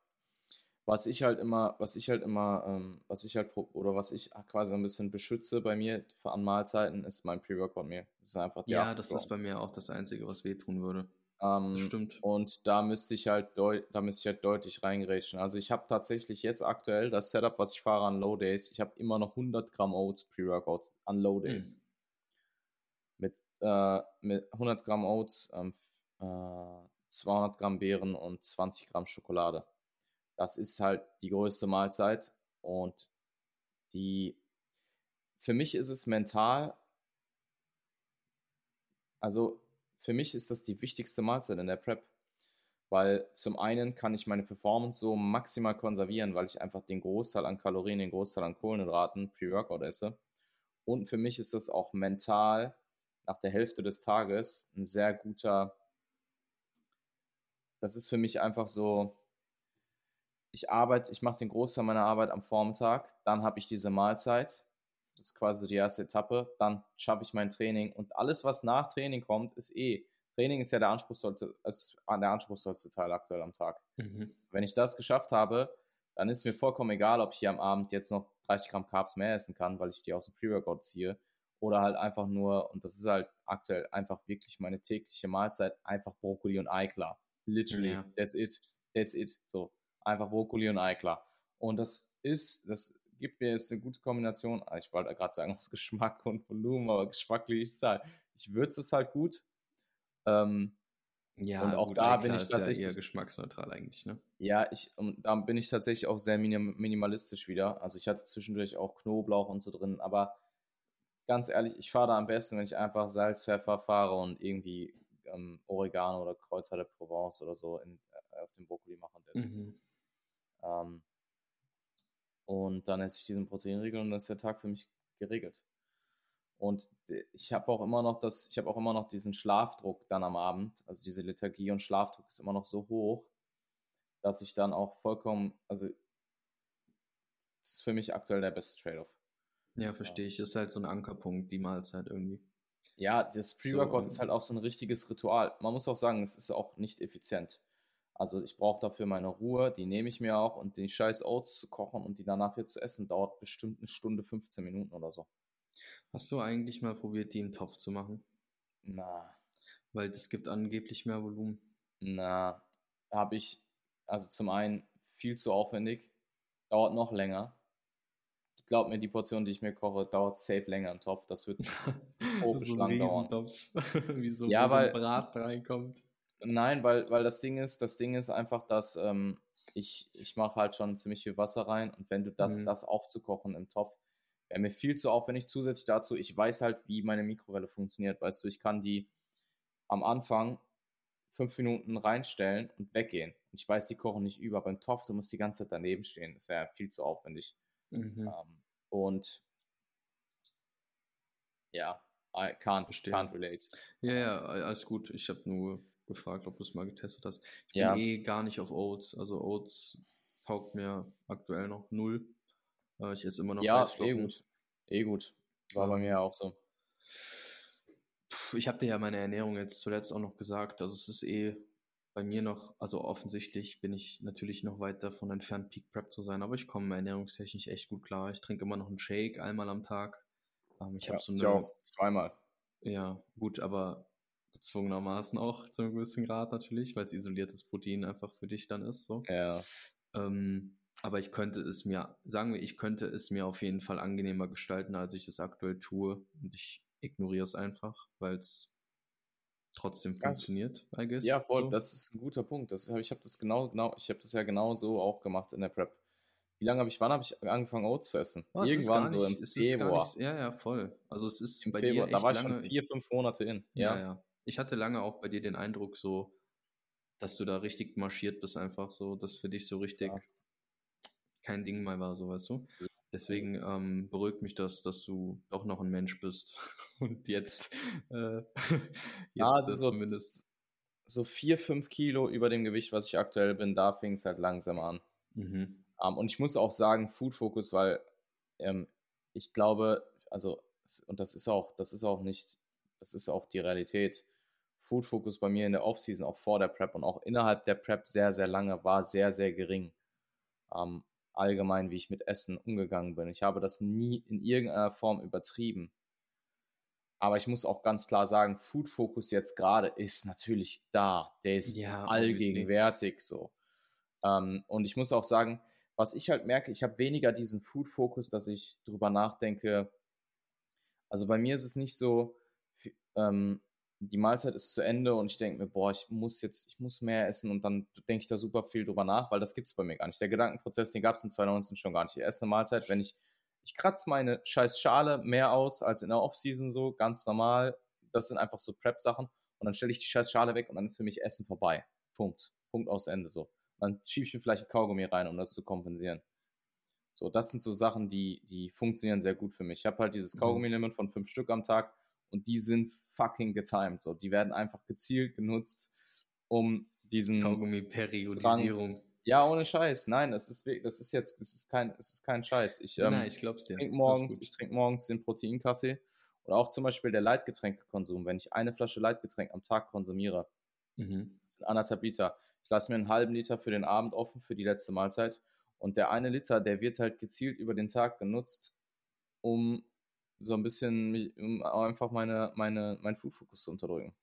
Speaker 1: Was ich halt immer, was ich halt immer, ähm, was ich halt oder was ich quasi ein bisschen beschütze bei mir an Mahlzeiten, ist mein Pre-Workout mir.
Speaker 2: Das ist einfach Ja, das ist bei mir auch das Einzige, was wehtun würde.
Speaker 1: Ähm, stimmt. Und da müsste ich halt da müsste ich halt deutlich reingerätschen. Also ich habe tatsächlich jetzt aktuell das Setup, was ich fahre an Low Days. Ich habe immer noch 100 Gramm Oats Pre-Workout an Low hm. Days. Mhm. Mit, äh, mit 100 Gramm Oats, ähm, äh, 200 Gramm Beeren und 20 Gramm Schokolade. Das ist halt die größte Mahlzeit und die für mich ist es mental, also für mich ist das die wichtigste Mahlzeit in der Prep. Weil zum einen kann ich meine Performance so maximal konservieren, weil ich einfach den Großteil an Kalorien, den Großteil an Kohlenhydraten pre-Workout esse. Und für mich ist das auch mental nach der Hälfte des Tages ein sehr guter. Das ist für mich einfach so. Ich arbeite, ich mache den Großteil meiner Arbeit am Vormittag, dann habe ich diese Mahlzeit ist quasi die erste Etappe. Dann schaffe ich mein Training und alles, was nach Training kommt, ist eh. Training ist ja der anspruchsvollste, ist der anspruchsvollste Teil aktuell am Tag. Mhm. Wenn ich das geschafft habe, dann ist mir vollkommen egal, ob ich hier am Abend jetzt noch 30 Gramm Carbs mehr essen kann, weil ich die aus dem Pre-Workout ziehe. Oder halt einfach nur, und das ist halt aktuell einfach wirklich meine tägliche Mahlzeit, einfach Brokkoli und Eiklar. Literally, ja. that's it. That's it. So, einfach Brokkoli und Eiklar. Und das ist, das gibt mir jetzt eine gute Kombination. Ah, ich wollte gerade sagen, aus Geschmack und Volumen, aber geschmacklich ist es halt. Ich würze es halt gut. Ähm,
Speaker 2: ja, und auch gut, da bin ich tatsächlich ja eher geschmacksneutral eigentlich, ne?
Speaker 1: Ja, ich und da bin ich tatsächlich auch sehr minim minimalistisch wieder. Also ich hatte zwischendurch auch Knoblauch und so drin, aber ganz ehrlich, ich fahre da am besten, wenn ich einfach Salz, Pfeffer fahre und irgendwie ähm, Oregano oder Kräuter de Provence oder so in, äh, auf dem Brokkoli mache. Mhm. Ähm, und dann esse ich diesen Proteinriegel und dann ist der Tag für mich geregelt. Und ich habe auch immer noch das, ich habe auch immer noch diesen Schlafdruck dann am Abend. Also diese Lethargie und Schlafdruck ist immer noch so hoch, dass ich dann auch vollkommen, also das ist für mich aktuell der beste Trade-off.
Speaker 2: Ja, verstehe ich. Das ist halt so ein Ankerpunkt, die Mahlzeit irgendwie.
Speaker 1: Ja, das Pre-Workout so, ist halt auch so ein richtiges Ritual. Man muss auch sagen, es ist auch nicht effizient. Also ich brauche dafür meine Ruhe, die nehme ich mir auch und die scheiß Oats zu kochen und die danach hier zu essen, dauert bestimmt eine Stunde, 15 Minuten oder so.
Speaker 2: Hast du eigentlich mal probiert, die im Topf zu machen?
Speaker 1: Na.
Speaker 2: Weil das gibt angeblich mehr Volumen.
Speaker 1: Na, habe ich, also zum einen viel zu aufwendig, dauert noch länger. Ich glaube mir, die Portion, die ich mir koche, dauert safe länger im Topf. Das wird
Speaker 2: so lang dauern. Wie so,
Speaker 1: ja, weil,
Speaker 2: so ein Brat reinkommt.
Speaker 1: Nein, weil, weil das Ding ist, das Ding ist einfach, dass ähm, ich, ich mache halt schon ziemlich viel Wasser rein und wenn du das, mhm. das aufzukochen im Topf, wäre mir viel zu aufwendig. Zusätzlich dazu, ich weiß halt, wie meine Mikrowelle funktioniert. Weißt du, ich kann die am Anfang fünf Minuten reinstellen und weggehen. Und ich weiß, die kochen nicht über. Beim Topf, du musst die ganze Zeit daneben stehen. Das wäre viel zu aufwendig. Mhm. Um, und ja, I can't, can't relate.
Speaker 2: Ja, ja, alles gut. Ich habe nur gefragt, ob du es mal getestet hast. Ich ja. bin eh gar nicht auf Oats. Also Oats taugt mir aktuell noch null. Äh, ich esse immer noch
Speaker 1: Ja, eh gut. Eh gut. War bei mir auch so.
Speaker 2: Ich habe dir ja meine Ernährung jetzt zuletzt auch noch gesagt. Also es ist eh bei mir noch, also offensichtlich bin ich natürlich noch weit davon entfernt, Peak Prep zu sein, aber ich komme ernährungstechnisch echt gut klar. Ich trinke immer noch einen Shake einmal am Tag. Ähm, ich ja, habe so eine.
Speaker 1: zweimal.
Speaker 2: Ja, gut, aber gezwungenermaßen auch zu einem gewissen Grad natürlich, weil es isoliertes Protein einfach für dich dann ist. So.
Speaker 1: Ja.
Speaker 2: Ähm, aber ich könnte es mir, sagen wir, ich könnte es mir auf jeden Fall angenehmer gestalten, als ich es aktuell tue. Und ich ignoriere es einfach, weil es trotzdem funktioniert,
Speaker 1: I guess. Ja, voll, so. das ist ein guter Punkt. Das, ich habe das genau, genau, ich habe das ja genau so auch gemacht in der Prep. Wie lange habe ich, wann habe ich angefangen Oats zu essen?
Speaker 2: Oh, Irgendwann nicht, so im Februar. Nicht, ja, ja, voll. Also es ist
Speaker 1: Im bei Februar, dir echt da war lange, schon vier, fünf Monate in.
Speaker 2: Ja. ja, ja. Ich hatte lange auch bei dir den Eindruck so, dass du da richtig marschiert bist einfach so, dass für dich so richtig ja. kein Ding mehr war, so weißt du. Deswegen ähm, beruhigt mich das, dass du doch noch ein Mensch bist und jetzt, äh,
Speaker 1: jetzt ja, also so, zumindest so vier, fünf Kilo über dem Gewicht, was ich aktuell bin, da fing es halt langsam an. Mhm. Um, ähm, und ich muss auch sagen, Food Focus, weil ähm, ich glaube, also und das ist auch, das ist auch nicht, das ist auch die Realität. Food Focus bei mir in der Offseason, auch vor der Prep und auch innerhalb der Prep sehr, sehr lange, war sehr, sehr gering. Ähm, allgemein, wie ich mit Essen umgegangen bin. Ich habe das nie in irgendeiner Form übertrieben. Aber ich muss auch ganz klar sagen, Food Focus jetzt gerade ist natürlich da. Der ist ja, allgegenwärtig so. Ähm, und ich muss auch sagen, was ich halt merke, ich habe weniger diesen Food Focus, dass ich drüber nachdenke. Also bei mir ist es nicht so, ähm, die Mahlzeit ist zu Ende und ich denke mir, boah, ich muss jetzt, ich muss mehr essen und dann denke ich da super viel drüber nach, weil das gibt es bei mir gar nicht. Der Gedankenprozess, den gab es in 2019 schon gar nicht. Ich esse eine Mahlzeit, wenn ich, ich kratze meine scheiß Schale mehr aus als in der Offseason so, ganz normal. Das sind einfach so Prep-Sachen und dann stelle ich die scheiß Schale weg und dann ist für mich Essen vorbei. Punkt. Punkt aus Ende so. Dann schiebe ich mir vielleicht ein Kaugummi rein, um das zu kompensieren. So, das sind so Sachen, die, die funktionieren sehr gut für mich. Ich habe halt dieses mhm. Kaugummi-Limit von fünf Stück am Tag und die sind fucking getimed. So, die werden einfach gezielt genutzt, um diesen
Speaker 2: Kaugummi-Periodisierung.
Speaker 1: Ja, ohne Scheiß. Nein, das ist das ist jetzt, das ist kein, das ist kein Scheiß. Ich, ähm, Nein, ich glaub's dir. Trink morgens, ich trinke morgens den Proteinkaffee oder auch zum Beispiel der Leitgetränkekonsum. Wenn ich eine Flasche Leitgetränk am Tag konsumiere, mhm. das sind anderthalb Liter. Ich lasse mir einen halben Liter für den Abend offen für die letzte Mahlzeit und der eine Liter, der wird halt gezielt über den Tag genutzt, um so ein bisschen, um einfach meine, meine, meinen Food-Fokus zu unterdrücken.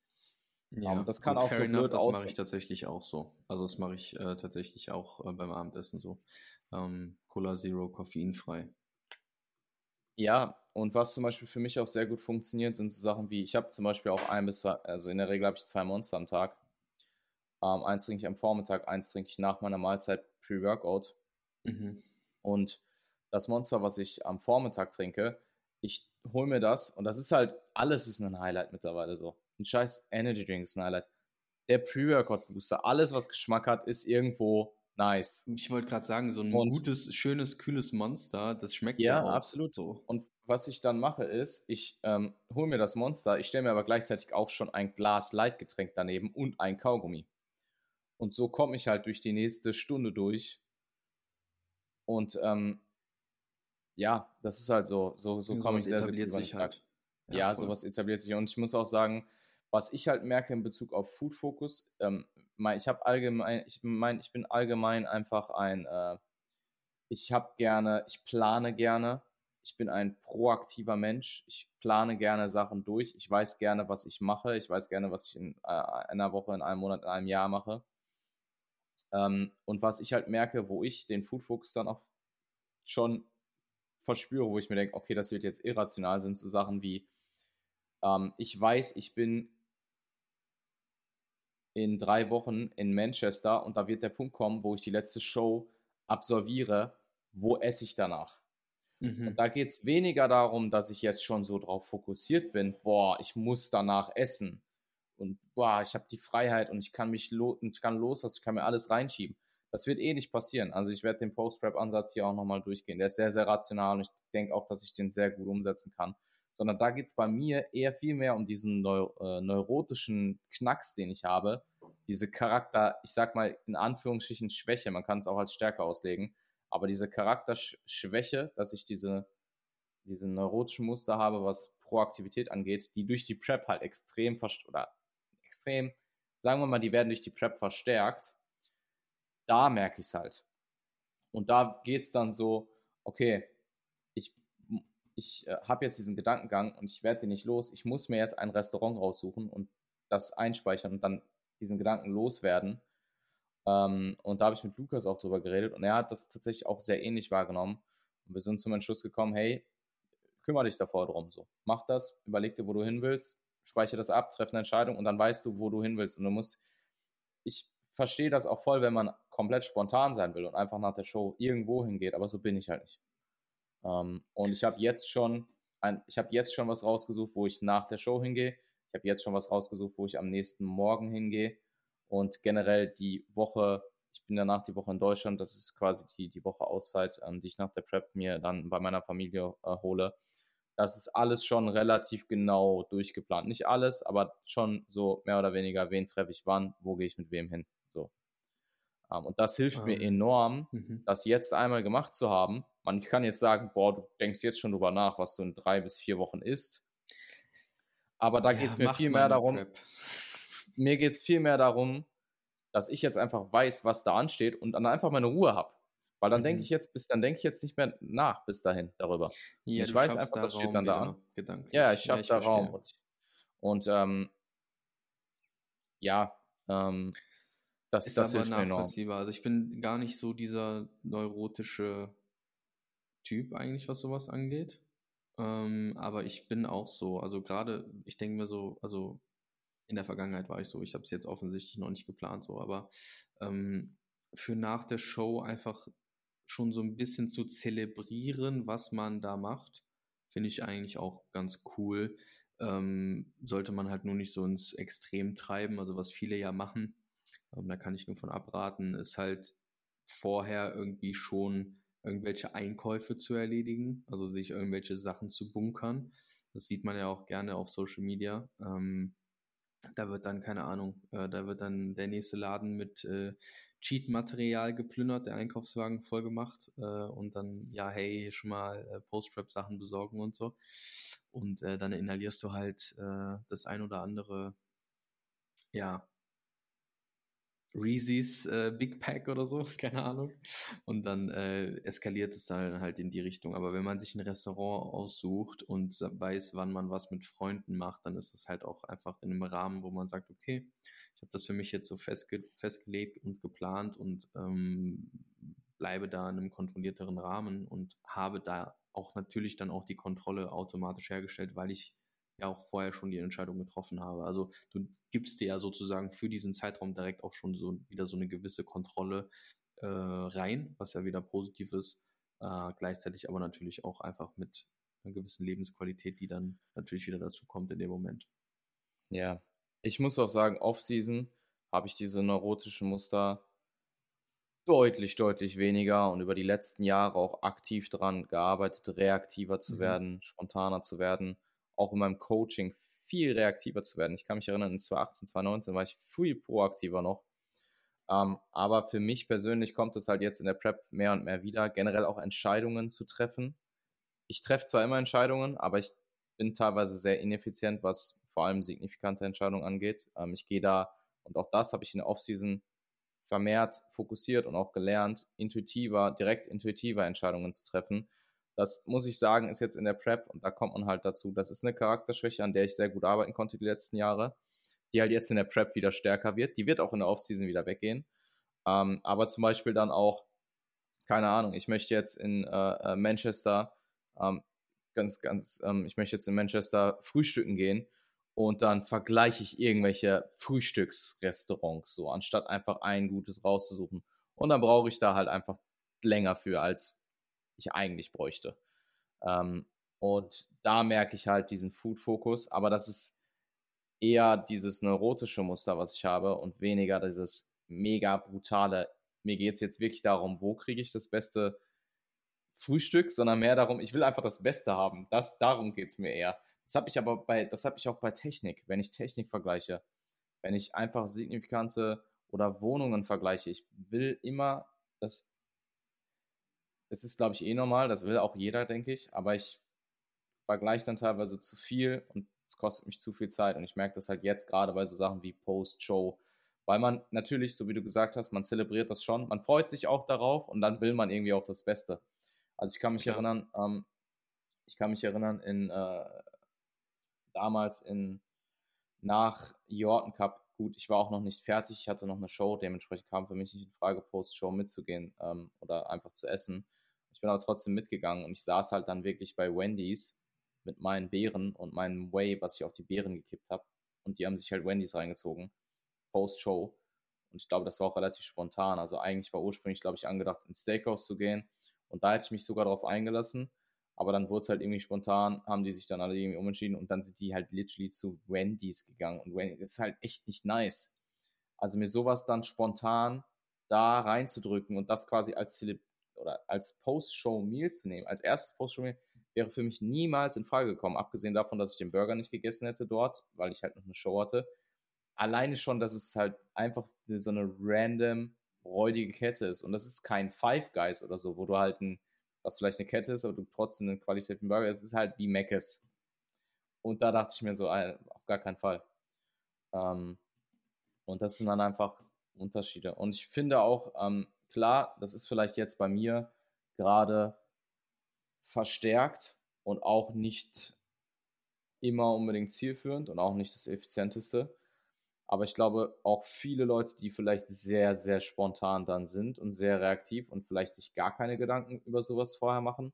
Speaker 2: Ja, um, das kann auch so enough, Das mache ich tatsächlich auch so. Also das mache ich äh, tatsächlich auch äh, beim Abendessen so. Ähm, Cola Zero, koffeinfrei.
Speaker 1: Ja, und was zum Beispiel für mich auch sehr gut funktioniert, sind so Sachen wie, ich habe zum Beispiel auch ein bis zwei, also in der Regel habe ich zwei Monster am Tag. Ähm, eins trinke ich am Vormittag, eins trinke ich nach meiner Mahlzeit Pre-Workout. Mhm. Und das Monster, was ich am Vormittag trinke, ich hole mir das und das ist halt, alles ist ein Highlight mittlerweile so. Ein scheiß Energy Drink ist ein Highlight. Der Pre-Workout Booster, alles was Geschmack hat, ist irgendwo nice.
Speaker 2: Ich wollte gerade sagen, so ein und, gutes, schönes, kühles Monster, das schmeckt
Speaker 1: ja, ja auch absolut so. Und was ich dann mache ist, ich ähm, hole mir das Monster, ich stelle mir aber gleichzeitig auch schon ein Glas Leitgetränk daneben und ein Kaugummi. Und so komme ich halt durch die nächste Stunde durch. Und ähm, ja, das ist halt so, so, so komme ich sehr, sehr gut sich halt. Ja, ja sowas etabliert sich. Und ich muss auch sagen, was ich halt merke in Bezug auf Food Focus, ähm, ich habe allgemein, ich meine, ich bin allgemein einfach ein, äh, ich habe gerne, ich plane gerne, ich bin ein proaktiver Mensch, ich plane gerne Sachen durch, ich weiß gerne, was ich mache, ich weiß gerne, was ich in äh, einer Woche, in einem Monat, in einem Jahr mache. Ähm, und was ich halt merke, wo ich den Food Focus dann auch schon verspüre, wo ich mir denke, okay, das wird jetzt irrational, sind so Sachen wie, ähm, ich weiß, ich bin in drei Wochen in Manchester und da wird der Punkt kommen, wo ich die letzte Show absolviere, wo esse ich danach? Mhm. Und da geht es weniger darum, dass ich jetzt schon so drauf fokussiert bin, boah, ich muss danach essen. und boah, ich habe die Freiheit und ich kann mich lo und ich kann loslassen, ich kann mir alles reinschieben. Das wird eh nicht passieren. Also ich werde den Post-Prep-Ansatz hier auch nochmal durchgehen. Der ist sehr, sehr rational und ich denke auch, dass ich den sehr gut umsetzen kann. Sondern da geht es bei mir eher viel mehr um diesen neu äh, neurotischen Knacks, den ich habe. Diese Charakter, ich sag mal in Anführungsstrichen Schwäche, man kann es auch als Stärke auslegen, aber diese Charakterschwäche, dass ich diese, diese neurotischen Muster habe, was Proaktivität angeht, die durch die Prep halt extrem oder extrem, sagen wir mal, die werden durch die Prep verstärkt da merke ich es halt. Und da geht es dann so, okay, ich, ich äh, habe jetzt diesen Gedankengang und ich werde den nicht los. Ich muss mir jetzt ein Restaurant raussuchen und das einspeichern und dann diesen Gedanken loswerden. Ähm, und da habe ich mit Lukas auch drüber geredet und er hat das tatsächlich auch sehr ähnlich wahrgenommen. Und wir sind zum Entschluss gekommen, hey, kümmere dich davor drum. So, mach das, überleg dir, wo du hin willst, speichere das ab, treffe eine Entscheidung und dann weißt du, wo du hin willst. Und du musst, ich verstehe das auch voll, wenn man komplett spontan sein will und einfach nach der Show irgendwo hingeht, aber so bin ich halt nicht. Ähm, und ich habe jetzt schon ein, ich habe jetzt schon was rausgesucht, wo ich nach der Show hingehe. Ich habe jetzt schon was rausgesucht, wo ich am nächsten Morgen hingehe. Und generell die Woche, ich bin danach die Woche in Deutschland, das ist quasi die, die Woche Auszeit, ähm, die ich nach der Prep mir dann bei meiner Familie äh, hole. Das ist alles schon relativ genau durchgeplant. Nicht alles, aber schon so mehr oder weniger, wen treffe ich wann, wo gehe ich mit wem hin. So. Um, ähm, und das hilft um, mir enorm, mhm. das jetzt einmal gemacht zu haben. Man kann jetzt sagen, boah, du denkst jetzt schon drüber nach, was du in drei bis vier Wochen isst. Aber da ja, geht es mir viel mehr darum. Prep. Mir geht es viel mehr darum, dass ich jetzt einfach weiß, was da ansteht und dann einfach meine Ruhe habe. Weil dann mhm. denke ich jetzt, bis dann denke ich jetzt nicht mehr nach bis dahin darüber. Ja, ich weiß einfach, das steht dann da an. Gedanklich. Ja, ich habe ja, da verstehe. Raum. Und, und ähm, ja, ähm,
Speaker 2: das, ist das aber nachvollziehbar. Also ich bin gar nicht so dieser neurotische Typ eigentlich, was sowas angeht. Ähm, aber ich bin auch so. Also gerade, ich denke mir so, also in der Vergangenheit war ich so, ich habe es jetzt offensichtlich noch nicht geplant so, aber ähm, für nach der Show einfach schon so ein bisschen zu zelebrieren, was man da macht, finde ich eigentlich auch ganz cool. Ähm, sollte man halt nur nicht so ins Extrem treiben, also was viele ja machen ähm, da kann ich nur von abraten, ist halt vorher irgendwie schon irgendwelche Einkäufe zu erledigen, also sich irgendwelche Sachen zu bunkern. Das sieht man ja auch gerne auf Social Media. Ähm, da wird dann, keine Ahnung, äh, da wird dann der nächste Laden mit äh, Cheat-Material geplündert, der Einkaufswagen voll gemacht äh, und dann, ja, hey, schon mal äh, Post-Prep-Sachen besorgen und so. Und äh, dann inhalierst du halt äh, das ein oder andere, ja, Reese's äh, Big Pack oder so, keine Ahnung. Und dann äh, eskaliert es dann halt in die Richtung. Aber wenn man sich ein Restaurant aussucht und weiß, wann man was mit Freunden macht, dann ist es halt auch einfach in einem Rahmen, wo man sagt, okay, ich habe das für mich jetzt so festge festgelegt und geplant und ähm, bleibe da in einem kontrollierteren Rahmen und habe da auch natürlich dann auch die Kontrolle automatisch hergestellt, weil ich ja auch vorher schon die Entscheidung getroffen habe. Also du gibst dir ja sozusagen für diesen Zeitraum direkt auch schon so wieder so eine gewisse Kontrolle äh, rein, was ja wieder positiv ist. Äh, gleichzeitig aber natürlich auch einfach mit einer gewissen Lebensqualität, die dann natürlich wieder dazu kommt in dem Moment.
Speaker 1: Ja, ich muss auch sagen, Off-Season habe ich diese neurotischen Muster deutlich, deutlich weniger und über die letzten Jahre auch aktiv daran gearbeitet, reaktiver zu mhm. werden, spontaner zu werden auch in meinem Coaching viel reaktiver zu werden. Ich kann mich erinnern, in 2018, 2019 war ich viel proaktiver noch. Ähm, aber für mich persönlich kommt es halt jetzt in der Prep mehr und mehr wieder, generell auch Entscheidungen zu treffen. Ich treffe zwar immer Entscheidungen, aber ich bin teilweise sehr ineffizient, was vor allem signifikante Entscheidungen angeht. Ähm, ich gehe da, und auch das habe ich in der Offseason vermehrt fokussiert und auch gelernt, intuitiver, direkt intuitiver Entscheidungen zu treffen das muss ich sagen, ist jetzt in der Prep und da kommt man halt dazu. Das ist eine Charakterschwäche, an der ich sehr gut arbeiten konnte die letzten Jahre, die halt jetzt in der Prep wieder stärker wird. Die wird auch in der Offseason wieder weggehen. Ähm, aber zum Beispiel dann auch, keine Ahnung, ich möchte jetzt in äh, äh, Manchester, ähm, ganz, ganz, ähm, ich möchte jetzt in Manchester frühstücken gehen und dann vergleiche ich irgendwelche Frühstücksrestaurants so, anstatt einfach ein gutes rauszusuchen. Und dann brauche ich da halt einfach länger für als ich eigentlich bräuchte. Ähm, und da merke ich halt diesen Food-Fokus, aber das ist, eher dieses neurotische Muster, was ich habe und weniger dieses mega brutale. Mir geht es jetzt wirklich darum, wo kriege ich das beste Frühstück, sondern mehr darum, ich will einfach das Beste haben. Das, darum geht es mir eher. Das habe ich aber bei, das habe ich auch bei Technik, wenn ich Technik vergleiche. Wenn ich einfach signifikante oder Wohnungen vergleiche. Ich will immer das. Es ist, glaube ich, eh normal, das will auch jeder, denke ich, aber ich vergleiche dann teilweise zu viel und es kostet mich zu viel Zeit. Und ich merke das halt jetzt gerade bei so Sachen wie Post-Show, weil man natürlich, so wie du gesagt hast, man zelebriert das schon, man freut sich auch darauf und dann will man irgendwie auch das Beste. Also ich kann mich Klar. erinnern, ähm, ich kann mich erinnern, in äh, damals in nach Jordan Cup, gut, ich war auch noch nicht fertig, ich hatte noch eine Show, dementsprechend kam für mich nicht in Frage, Post-Show mitzugehen ähm, oder einfach zu essen. Ich bin aber trotzdem mitgegangen und ich saß halt dann wirklich bei Wendy's mit meinen Beeren und meinem Whey, was ich auf die Beeren gekippt habe. Und die haben sich halt Wendy's reingezogen, Post-Show. Und ich glaube, das war auch relativ spontan. Also eigentlich war ursprünglich, glaube ich, angedacht, ins Steakhouse zu gehen. Und da hätte ich mich sogar darauf eingelassen. Aber dann wurde es halt irgendwie spontan, haben die sich dann alle irgendwie umentschieden und dann sind die halt literally zu Wendy's gegangen. Und Wendy's ist halt echt nicht nice. Also mir sowas dann spontan da reinzudrücken und das quasi als oder als Post-Show-Meal zu nehmen, als erstes Post-Show-Meal, wäre für mich niemals in Frage gekommen, abgesehen davon, dass ich den Burger nicht gegessen hätte dort, weil ich halt noch eine Show hatte. Alleine schon, dass es halt einfach so eine random räudige Kette ist. Und das ist kein Five Guys oder so, wo du halt ein, was vielleicht eine Kette ist, aber du trotzdem einen qualitativen Burger. Es ist halt wie Mc's. Und da dachte ich mir so, auf gar keinen Fall. Ähm, und das sind dann einfach Unterschiede. Und ich finde auch, ähm, klar, das ist vielleicht jetzt bei mir gerade verstärkt und auch nicht immer unbedingt zielführend und auch nicht das effizienteste. Aber ich glaube, auch viele Leute, die vielleicht sehr, sehr spontan dann sind und sehr reaktiv und vielleicht sich gar keine Gedanken über sowas vorher machen,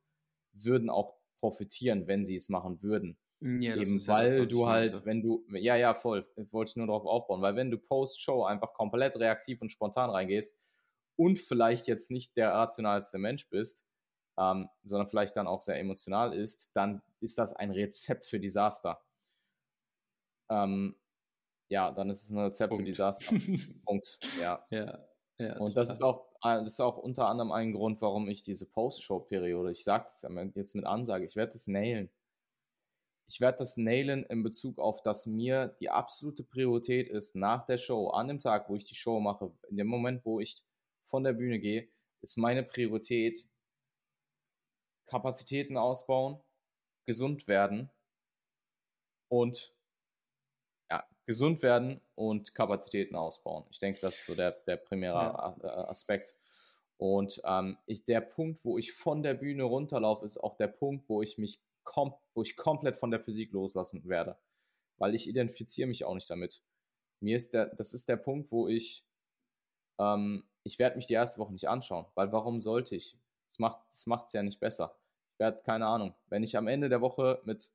Speaker 1: würden auch profitieren, wenn sie es machen würden. Ja, Eben weil ja das, du halt, meinte. wenn du, ja, ja, voll, wollte ich nur darauf aufbauen, weil wenn du Post-Show einfach komplett reaktiv und spontan reingehst und vielleicht jetzt nicht der rationalste Mensch bist, ähm, sondern vielleicht dann auch sehr emotional ist, dann ist das ein Rezept für Desaster. Ähm, ja, dann ist es ein Rezept Punkt. für Desaster. Punkt. Ja. ja, ja und das ist, auch, äh, das ist auch unter anderem ein Grund, warum ich diese Post-Show-Periode, ich sage es jetzt mit Ansage, ich werde das nailen. Ich werde das nailen in Bezug auf, dass mir die absolute Priorität ist, nach der Show, an dem Tag, wo ich die Show mache, in dem Moment, wo ich von der Bühne gehe, ist meine Priorität Kapazitäten ausbauen, gesund werden und gesund werden und Kapazitäten ausbauen. Ich denke, das ist so der, der primäre ja. Äh, Aspekt. Und ähm, ich, der Punkt, wo ich von der Bühne runterlaufe, ist auch der Punkt, wo ich mich wo ich komplett von der Physik loslassen werde. Weil ich identifiziere mich auch nicht damit. Mir ist der, das ist der Punkt, wo ich, ähm, ich werde mich die erste Woche nicht anschauen, weil warum sollte ich? Das macht es das ja nicht besser. Ich werde, keine Ahnung, wenn ich am Ende der Woche mit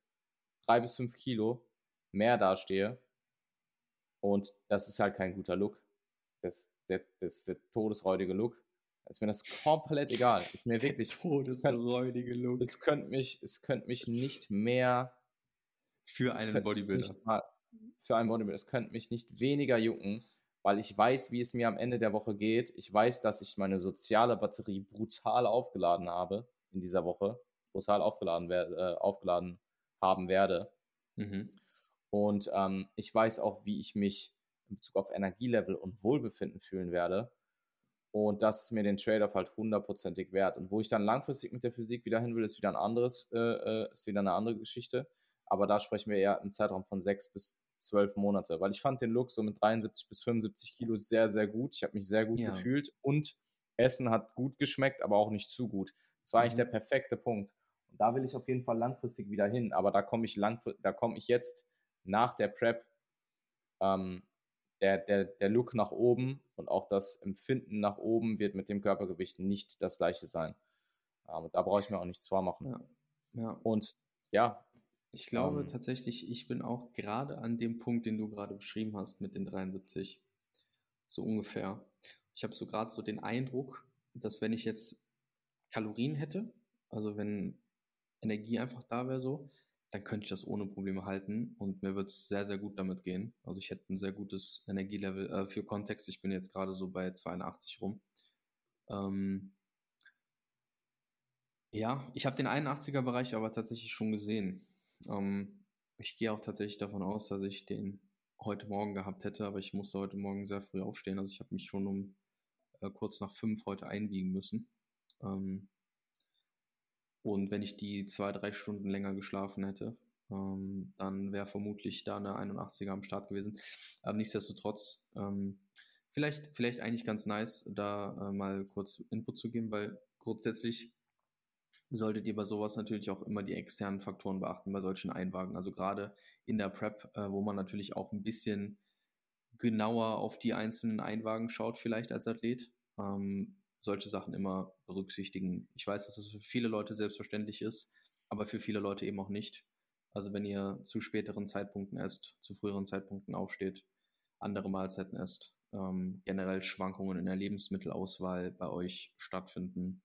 Speaker 1: drei bis fünf Kilo mehr dastehe, und das ist halt kein guter Look. Das, das, das ist der todesräudige Look. ist mir das komplett egal. Ist mir wirklich.
Speaker 2: todesräudige Look.
Speaker 1: Es könnte mich, es könnte mich nicht mehr.
Speaker 2: Für einen Bodybuilder.
Speaker 1: Mal, für einen Bodybuilder. Es könnte mich nicht weniger jucken, weil ich weiß, wie es mir am Ende der Woche geht. Ich weiß, dass ich meine soziale Batterie brutal aufgeladen habe in dieser Woche. Brutal aufgeladen, werde, äh, aufgeladen haben werde. Mhm. Und ähm, ich weiß auch, wie ich mich in Bezug auf Energielevel und Wohlbefinden fühlen werde. Und das ist mir den Trade-off halt hundertprozentig wert. Und wo ich dann langfristig mit der Physik wieder hin will, ist wieder ein anderes, äh, äh, ist wieder eine andere Geschichte. Aber da sprechen wir eher im Zeitraum von sechs bis zwölf Monate. Weil ich fand den Look so mit 73 bis 75 Kilo sehr, sehr gut. Ich habe mich sehr gut ja. gefühlt und Essen hat gut geschmeckt, aber auch nicht zu gut. Das war mhm. eigentlich der perfekte Punkt. Und da will ich auf jeden Fall langfristig wieder hin. Aber da komme ich langfristig, da komme ich jetzt nach der Prep ähm, der, der, der Look nach oben und auch das Empfinden nach oben wird mit dem Körpergewicht nicht das gleiche sein. Aber da brauche ich mir auch nichts vormachen.
Speaker 2: Ja. ja.
Speaker 1: Und ja.
Speaker 2: Ich glaube ähm, tatsächlich, ich bin auch gerade an dem Punkt, den du gerade beschrieben hast mit den 73. So ungefähr. Ich habe so gerade so den Eindruck, dass wenn ich jetzt Kalorien hätte, also wenn Energie einfach da wäre so, dann könnte ich das ohne Probleme halten und mir wird es sehr, sehr gut damit gehen. Also ich hätte ein sehr gutes Energielevel. Äh, für Kontext, ich bin jetzt gerade so bei 82 rum. Ähm, ja, ich habe den 81er-Bereich aber tatsächlich schon gesehen. Ähm, ich gehe auch tatsächlich davon aus, dass ich den heute Morgen gehabt hätte, aber ich musste heute Morgen sehr früh aufstehen. Also ich habe mich schon um äh, kurz nach fünf heute einwiegen müssen. Ähm, und wenn ich die zwei, drei Stunden länger geschlafen hätte, ähm, dann wäre vermutlich da eine 81er am Start gewesen. Aber nichtsdestotrotz, ähm, vielleicht, vielleicht eigentlich ganz nice, da äh, mal kurz Input zu geben, weil grundsätzlich solltet ihr bei sowas natürlich auch immer die externen Faktoren beachten, bei solchen Einwagen. Also gerade in der Prep, äh, wo man natürlich auch ein bisschen genauer auf die einzelnen Einwagen schaut, vielleicht als Athlet. Ähm, solche Sachen immer berücksichtigen. Ich weiß, dass es für viele Leute selbstverständlich ist, aber für viele Leute eben auch nicht. Also wenn ihr zu späteren Zeitpunkten erst, zu früheren Zeitpunkten aufsteht, andere Mahlzeiten esst, ähm, generell Schwankungen in der Lebensmittelauswahl bei euch stattfinden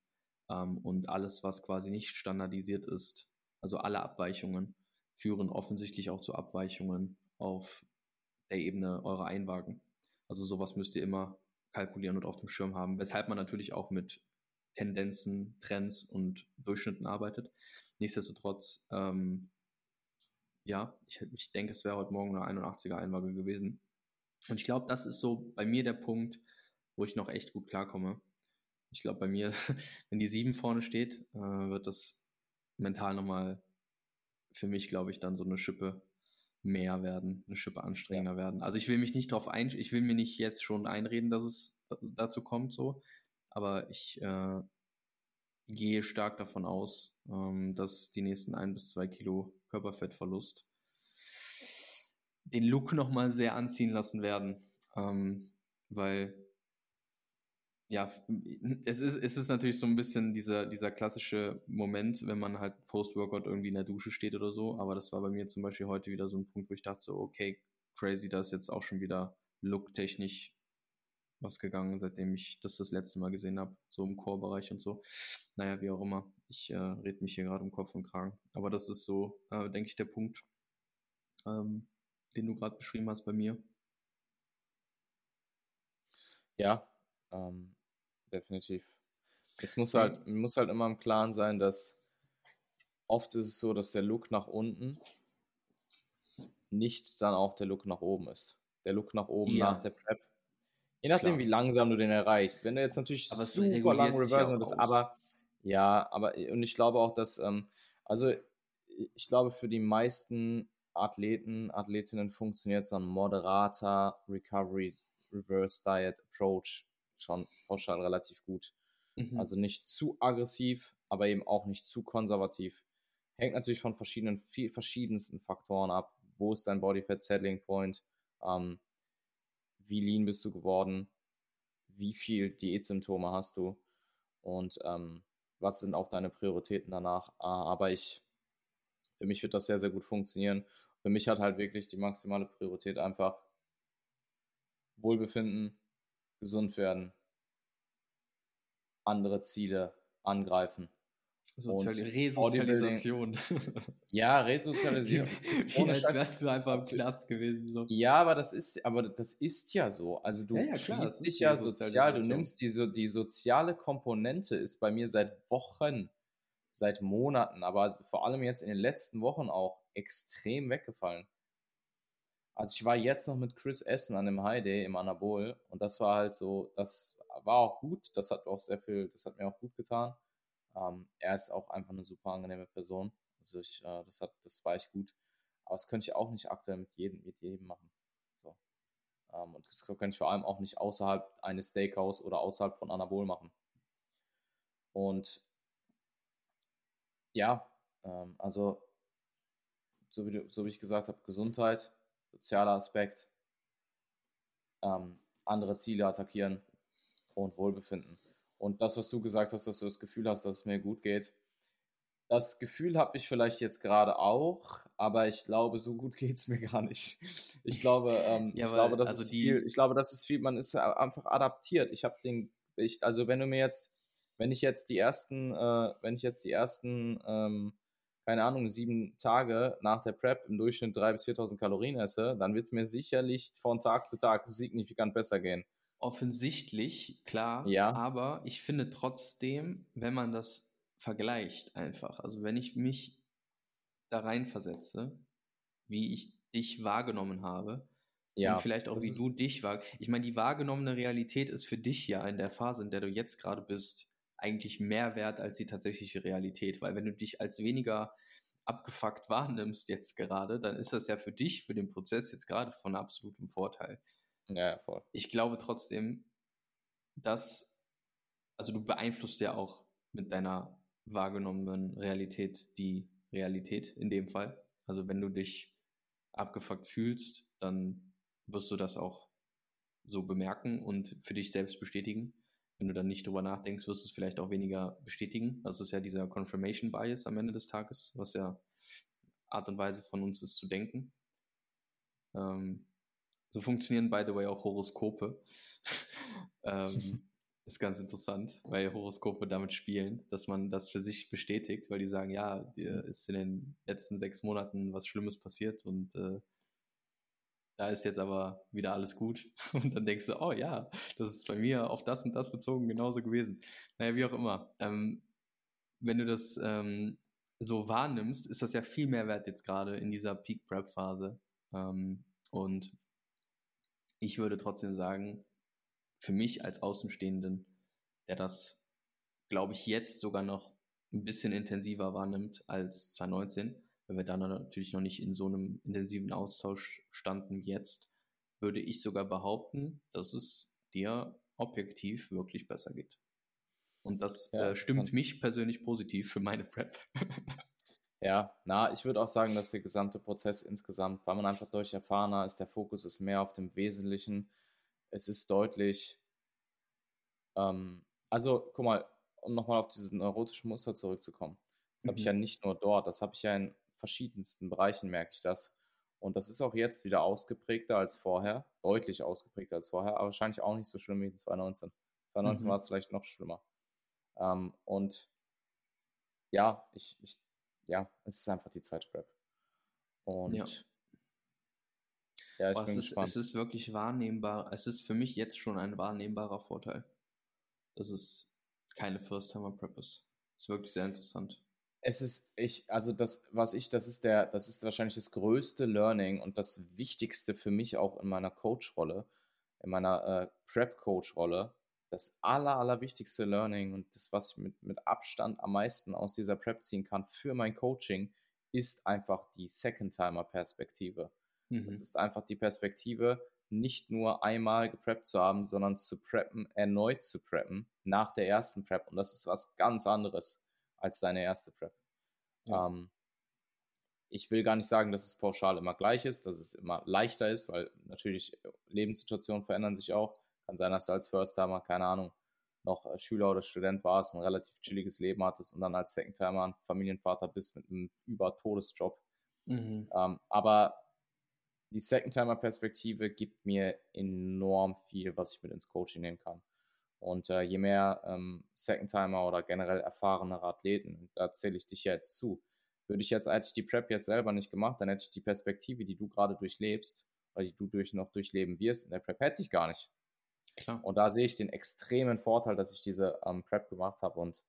Speaker 2: ähm, und alles, was quasi nicht standardisiert ist, also alle Abweichungen, führen offensichtlich auch zu Abweichungen auf der Ebene eurer Einwagen. Also sowas müsst ihr immer kalkulieren und auf dem Schirm haben, weshalb man natürlich auch mit Tendenzen, Trends und Durchschnitten arbeitet. Nichtsdestotrotz, ähm, ja, ich, ich denke, es wäre heute Morgen eine 81er Einwaage gewesen. Und ich glaube, das ist so bei mir der Punkt, wo ich noch echt gut klarkomme. Ich glaube, bei mir, wenn die 7 vorne steht, äh, wird das mental nochmal für mich, glaube ich, dann so eine Schippe mehr werden, eine Schippe anstrengender ja. werden. Also ich will mich nicht darauf ein, ich will mir nicht jetzt schon einreden, dass es dazu kommt, so. Aber ich äh, gehe stark davon aus, ähm, dass die nächsten ein bis zwei Kilo Körperfettverlust den Look nochmal sehr anziehen lassen werden. Ähm, weil ja, es ist, es ist natürlich so ein bisschen dieser, dieser klassische Moment, wenn man halt Post-Workout irgendwie in der Dusche steht oder so. Aber das war bei mir zum Beispiel heute wieder so ein Punkt, wo ich dachte so, okay, crazy, da ist jetzt auch schon wieder looktechnisch was gegangen, seitdem ich das das letzte Mal gesehen habe, so im Core-Bereich und so. Naja, wie auch immer. Ich äh, rede mich hier gerade um Kopf und Kragen. Aber das ist so, äh, denke ich, der Punkt, ähm, den du gerade beschrieben hast bei mir.
Speaker 1: Ja, ähm, definitiv. Es muss halt, muss halt immer im Klaren sein, dass oft ist es so, dass der Look nach unten nicht dann auch der Look nach oben ist. Der Look nach oben ja. nach der Prep. Je nachdem, Klar. wie langsam du den erreichst. Wenn du jetzt natürlich aber super lang Reverse bist, aber ja, aber und ich glaube auch, dass, ähm, also ich glaube, für die meisten Athleten, Athletinnen funktioniert so ein moderater Recovery Reverse Diet Approach schon pauschal relativ gut. Mhm. Also nicht zu aggressiv, aber eben auch nicht zu konservativ. Hängt natürlich von verschiedenen, viel, verschiedensten Faktoren ab. Wo ist dein Body Fat Settling Point? Ähm, wie lean bist du geworden? Wie viel Diätsymptome hast du? Und ähm, was sind auch deine Prioritäten danach? Äh, aber ich, für mich wird das sehr, sehr gut funktionieren. Für mich hat halt wirklich die maximale Priorität einfach Wohlbefinden, gesund werden, andere Ziele angreifen.
Speaker 2: Sozial Resozialisation.
Speaker 1: Ja, Resozialisierung.
Speaker 2: Wie als wärst du einfach im Knast gewesen. So.
Speaker 1: Ja, aber das ist, aber das ist ja so. Also du
Speaker 2: ja, ja, klar,
Speaker 1: dich ja sozial, du nimmst die, die soziale Komponente ist bei mir seit Wochen, seit Monaten, aber vor allem jetzt in den letzten Wochen auch extrem weggefallen. Also ich war jetzt noch mit Chris Essen an dem High Day im Anabol und das war halt so, das war auch gut, das hat auch sehr viel, das hat mir auch gut getan. Ähm, er ist auch einfach eine super angenehme Person. Also ich, äh, das hat, das war ich gut. Aber das könnte ich auch nicht aktuell mit jedem, mit jedem machen. So. Ähm, und das könnte ich vor allem auch nicht außerhalb eines Steakhouse oder außerhalb von Anabol machen. Und ja, ähm, also so wie, so wie ich gesagt habe, Gesundheit, sozialer Aspekt, ähm, andere Ziele attackieren und Wohlbefinden. Und das, was du gesagt hast, dass du das Gefühl hast, dass es mir gut geht, das Gefühl habe ich vielleicht jetzt gerade auch, aber ich glaube, so gut geht es mir gar nicht. Ich glaube, ähm, ja, ich, glaube das also ist viel, ich glaube, das ist viel, man ist einfach adaptiert. Ich habe den, ich, also wenn du mir jetzt, wenn ich jetzt die ersten, äh, wenn ich jetzt die ersten, ähm, keine Ahnung, sieben Tage nach der Prep im Durchschnitt 3.000 bis 4.000 Kalorien esse, dann wird es mir sicherlich von Tag zu Tag signifikant besser gehen.
Speaker 2: Offensichtlich, klar.
Speaker 1: Ja.
Speaker 2: Aber ich finde trotzdem, wenn man das vergleicht einfach, also wenn ich mich da reinversetze, wie ich dich wahrgenommen habe,
Speaker 1: Ja,
Speaker 2: und vielleicht auch, wie du dich wahr. Ich meine, die wahrgenommene Realität ist für dich ja in der Phase, in der du jetzt gerade bist, eigentlich mehr wert als die tatsächliche Realität. Weil wenn du dich als weniger abgefuckt wahrnimmst jetzt gerade, dann ist das ja für dich, für den Prozess jetzt gerade von absolutem Vorteil.
Speaker 1: Ja, voll.
Speaker 2: Ich glaube trotzdem, dass, also du beeinflusst ja auch mit deiner wahrgenommenen Realität die Realität in dem Fall. Also wenn du dich abgefuckt fühlst, dann wirst du das auch so bemerken und für dich selbst bestätigen. Wenn du dann nicht drüber nachdenkst, wirst du es vielleicht auch weniger bestätigen. Das ist ja dieser Confirmation Bias am Ende des Tages, was ja Art und Weise von uns ist zu denken. Ähm, so funktionieren, by the way, auch Horoskope. ähm, ist ganz interessant, weil Horoskope damit spielen, dass man das für sich bestätigt, weil die sagen, ja, dir ist in den letzten sechs Monaten was Schlimmes passiert und äh, da ist jetzt aber wieder alles gut. Und dann denkst du, oh ja, das ist bei mir auf das und das bezogen genauso gewesen. Naja, wie auch immer. Ähm, wenn du das ähm, so wahrnimmst, ist das ja viel mehr wert jetzt gerade in dieser Peak-Prep-Phase. Ähm, und ich würde trotzdem sagen, für mich als Außenstehenden, der das, glaube ich, jetzt sogar noch ein bisschen intensiver wahrnimmt als 2019, weil wir dann natürlich noch nicht in so einem intensiven Austausch standen wie jetzt, würde ich sogar behaupten, dass es dir objektiv wirklich besser geht. Und das
Speaker 1: Ja,
Speaker 2: äh, stimmt mich persönlich positiv für meine Prep.
Speaker 1: Ja, na, ich würde auch sagen, dass der gesamte Prozess insgesamt, weil man einfach deutlich erfahrener ist, der Fokus ist mehr auf dem Wesentlichen. Es ist deutlich, ähm, also guck mal, um nochmal auf diese neurotischen Muster zurückzukommen. Das habe ich
Speaker 2: Mhm.
Speaker 1: ja nicht nur dort, das habe ich ja in verschiedensten Bereichen, merke ich das. Und das ist auch jetzt wieder ausgeprägter als vorher, deutlich ausgeprägter als vorher, aber wahrscheinlich auch nicht so schlimm wie in 2019. 2019
Speaker 2: Mhm.
Speaker 1: war es vielleicht noch schlimmer. Ähm, und ja, ich, ich, ja, es ist einfach die zweite Prep. Und
Speaker 2: Ja.
Speaker 1: ja, ich
Speaker 2: es
Speaker 1: bin
Speaker 2: ist,
Speaker 1: gespannt.
Speaker 2: es ist wirklich wahrnehmbar. Es ist für mich jetzt schon ein wahrnehmbarer Vorteil. Dass es keine First-Timer-Prep ist. Ist wirklich sehr interessant.
Speaker 1: Es ist, ich, also das, was ich, das ist der, das ist wahrscheinlich das größte Learning und das Wichtigste für mich auch in meiner Coach-Rolle, in meiner äh, Prep-Coach-Rolle. Das aller, allerwichtigste Learning und das, was ich mit, mit Abstand am meisten aus dieser Prep ziehen kann für mein Coaching, ist einfach die Second-Timer-Perspektive.
Speaker 2: Mhm.
Speaker 1: Es ist einfach die Perspektive, nicht nur einmal gepreppt zu haben, sondern zu preppen, erneut zu preppen nach der ersten Prep. Und das ist was ganz anderes als deine erste Prep.
Speaker 2: Ja.
Speaker 1: Ähm, ich will gar nicht sagen, dass es pauschal immer gleich ist, dass es immer leichter ist, weil natürlich Lebenssituationen verändern sich auch. Kann sein, dass du als First-Timer, keine Ahnung, noch Schüler oder Student warst, ein relativ chilliges Leben hattest und dann als Second-Timer ein Familienvater bist mit einem Über-Todesjob.
Speaker 2: Mhm.
Speaker 1: Ähm, aber die Second-Timer-Perspektive gibt mir enorm viel, was ich mit ins Coaching nehmen kann. Und äh, je mehr ähm, Second-Timer oder generell erfahrenere Athleten, da zähle ich dich ja jetzt zu, würde ich jetzt, hätte ich die Prep jetzt selber nicht gemacht, dann hätte ich die Perspektive, die du gerade durchlebst, oder die du durch, noch durchleben wirst, in der Prep hätte ich gar nicht.
Speaker 2: Klar.
Speaker 1: Und da sehe ich den extremen Vorteil, dass ich diese ähm, Prep gemacht habe und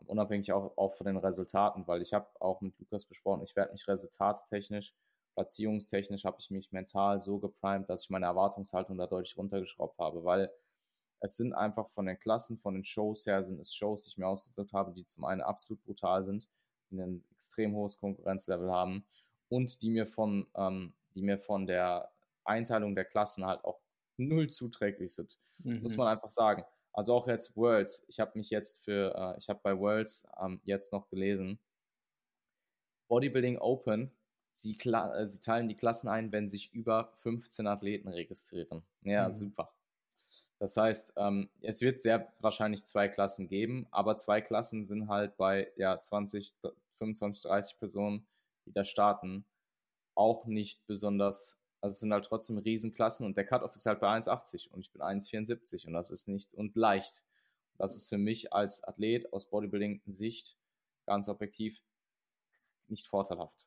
Speaker 1: ähm, unabhängig auch, auch von den Resultaten, weil ich habe auch mit Lukas besprochen, ich werde mich resultattechnisch, platzierungstechnisch habe ich mich mental so geprimed, dass ich meine Erwartungshaltung da deutlich runtergeschraubt habe, weil es sind einfach von den Klassen, von den Shows her, sind es Shows, die ich mir ausgesucht habe, die zum einen absolut brutal sind, die ein extrem hohes Konkurrenzlevel haben und die mir von, ähm, die mir von der Einteilung der Klassen halt auch null zuträglich sind
Speaker 2: Mhm.
Speaker 1: muss man einfach sagen. Also auch jetzt Worlds. Ich habe mich jetzt für, äh, ich habe bei Worlds ähm, jetzt noch gelesen, Bodybuilding Open, sie, äh, sie teilen die Klassen ein, wenn sich über 15 Athleten registrieren. Ja,
Speaker 2: Mhm.
Speaker 1: super. Das heißt, ähm, es wird sehr wahrscheinlich zwei Klassen geben, aber zwei Klassen sind halt bei ja, 20, 25, 30 Personen, die da starten, auch nicht besonders, also es sind halt trotzdem Riesenklassen und der Cut-Off ist halt bei 1,80 und ich bin 1,74 und das ist nicht und leicht. Das ist für mich als Athlet aus Bodybuilding-Sicht ganz objektiv nicht vorteilhaft.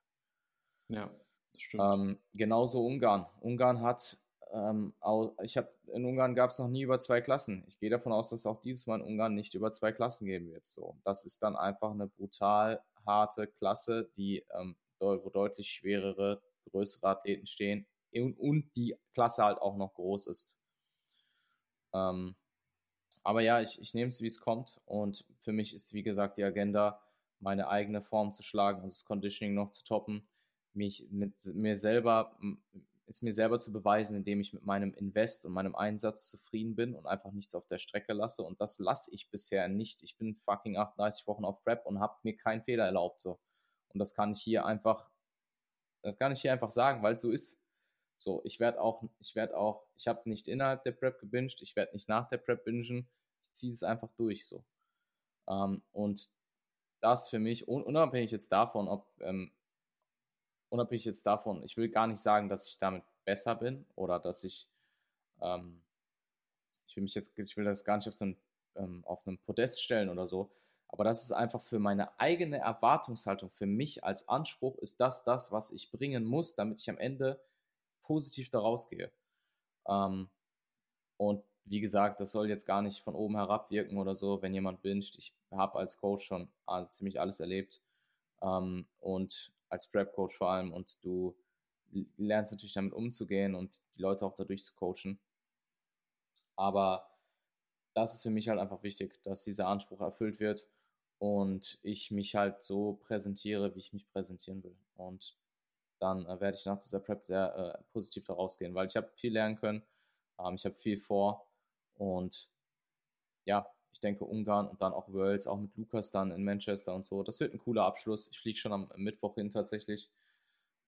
Speaker 2: Ja, das stimmt.
Speaker 1: Ähm, genauso Ungarn. Ungarn hat, ähm, ich habe in Ungarn gab es noch nie über zwei Klassen. Ich gehe davon aus, dass auch dieses Mal in Ungarn nicht über zwei Klassen geben wird. So, das ist dann einfach eine brutal harte Klasse, die ähm, wo deutlich schwerere, größere Athleten stehen und, und die Klasse halt auch noch groß ist. Ähm, aber ja, ich, ich nehme es, wie es kommt. Und für mich ist, wie gesagt, die Agenda, meine eigene Form zu schlagen und das Conditioning noch zu toppen, mich mit mir selber, es mir selber zu beweisen, indem ich mit meinem Invest und meinem Einsatz zufrieden bin und einfach nichts auf der Strecke lasse. Und das lasse ich bisher nicht. Ich bin fucking 38 Wochen auf Prep und habe mir keinen Fehler erlaubt. So. Und das kann ich hier einfach, das kann ich hier einfach sagen, weil es so ist. So, ich werde auch, ich werde auch, ich habe nicht innerhalb der Prep gebinged, ich werde nicht nach der Prep bingen, ich ziehe es einfach durch so. Ähm, und das für mich, unabhängig jetzt davon, ob, ähm, unabhängig jetzt davon, ich will gar nicht sagen, dass ich damit besser bin oder dass ich, ähm, ich will mich jetzt, ich will das gar nicht auf, ein, ähm, auf einem Podest stellen oder so, aber das ist einfach für meine eigene Erwartungshaltung, für mich als Anspruch ist das das, was ich bringen muss, damit ich am Ende positiv daraus gehe. Ähm, und wie gesagt, das soll jetzt gar nicht von oben herab wirken oder so, wenn jemand binscht. Ich habe als Coach schon also ziemlich alles erlebt ähm, und als Prep-Coach vor allem und du lernst natürlich damit umzugehen und die Leute auch dadurch zu coachen. Aber das ist für mich halt einfach wichtig, dass dieser Anspruch erfüllt wird und ich mich halt so präsentiere, wie ich mich präsentieren will. Und dann äh, werde ich nach dieser Prep sehr äh, positiv daraus gehen, weil ich habe viel lernen können, ähm, ich habe viel vor und ja, ich denke Ungarn und dann auch Worlds, auch mit Lukas dann in Manchester und so. Das wird ein cooler Abschluss. Ich fliege schon am Mittwoch hin tatsächlich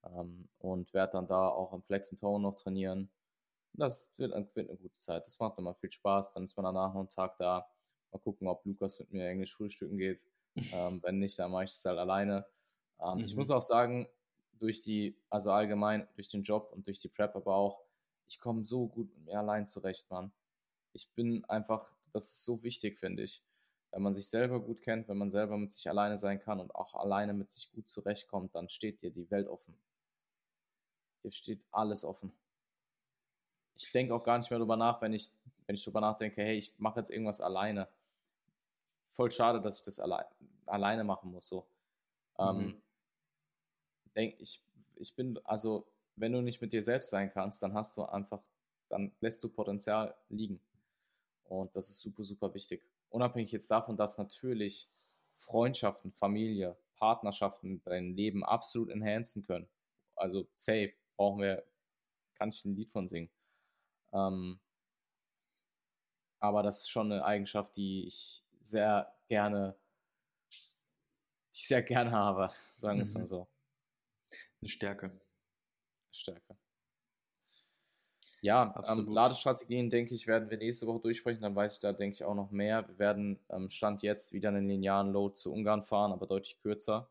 Speaker 1: ähm, und werde dann da auch am Flex and Tone noch trainieren. Das wird, wird, eine gute Zeit. Das macht immer viel Spaß. Dann ist man danach noch einen Tag da. Mal gucken, ob Lukas mit mir Englisch frühstücken geht. ähm, wenn nicht, dann mache ich es halt alleine. Ähm, mhm. Ich muss auch sagen, durch die, also allgemein durch den Job und durch die Prep, aber auch, ich komme so gut mit mir allein zurecht, Mann. Ich bin einfach, das ist so wichtig, finde ich. Wenn man sich selber gut kennt, wenn man selber mit sich alleine sein kann und auch alleine mit sich gut zurechtkommt, dann steht dir die Welt offen. Dir steht alles offen. Ich denke auch gar nicht mehr darüber nach, wenn ich, wenn ich darüber nachdenke, hey, ich mache jetzt irgendwas alleine. Voll schade, dass ich das alle, alleine machen muss. So. Ähm, mhm. Ähm, denk, ich, ich bin, also, wenn du nicht mit dir selbst sein kannst, dann hast du einfach, dann lässt du Potenzial liegen. Und das ist super, super wichtig. Unabhängig jetzt davon, dass natürlich Freundschaften, Familie, Partnerschaften dein Leben absolut enhancen können. Also safe, brauchen wir, kann ich ein Lied von singen. Ähm, aber das ist schon eine Eigenschaft, die ich sehr gerne, die ich sehr gerne habe, sagen wir es mal mhm. so.
Speaker 2: Eine Stärke.
Speaker 1: Stärke. Ja, ähm, Ladestrategien, denke ich, werden wir nächste Woche durchsprechen. Dann weiß ich da, denke ich, auch noch mehr. Wir werden ähm, Stand jetzt wieder einen linearen Load zu Ungarn fahren, aber deutlich kürzer.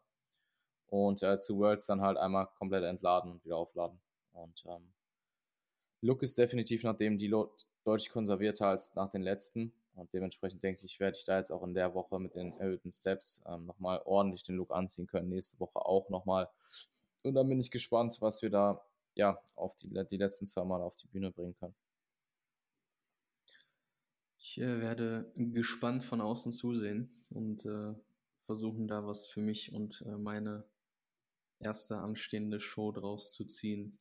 Speaker 1: Und äh, zu Worlds dann halt einmal komplett entladen und wieder aufladen. Und ähm, Look ist definitiv nachdem die Load deutlich konservierter als nach den letzten. Und dementsprechend denke ich, werde ich da jetzt auch in der Woche mit den erhöhten Steps ähm, nochmal ordentlich den Look anziehen können. Nächste Woche auch nochmal und dann bin ich gespannt, was wir da ja auf die, die letzten zwei Mal auf die Bühne bringen können.
Speaker 2: Ich äh, werde gespannt von außen zusehen und äh, versuchen da was für mich und äh, meine erste anstehende Show draus zu ziehen,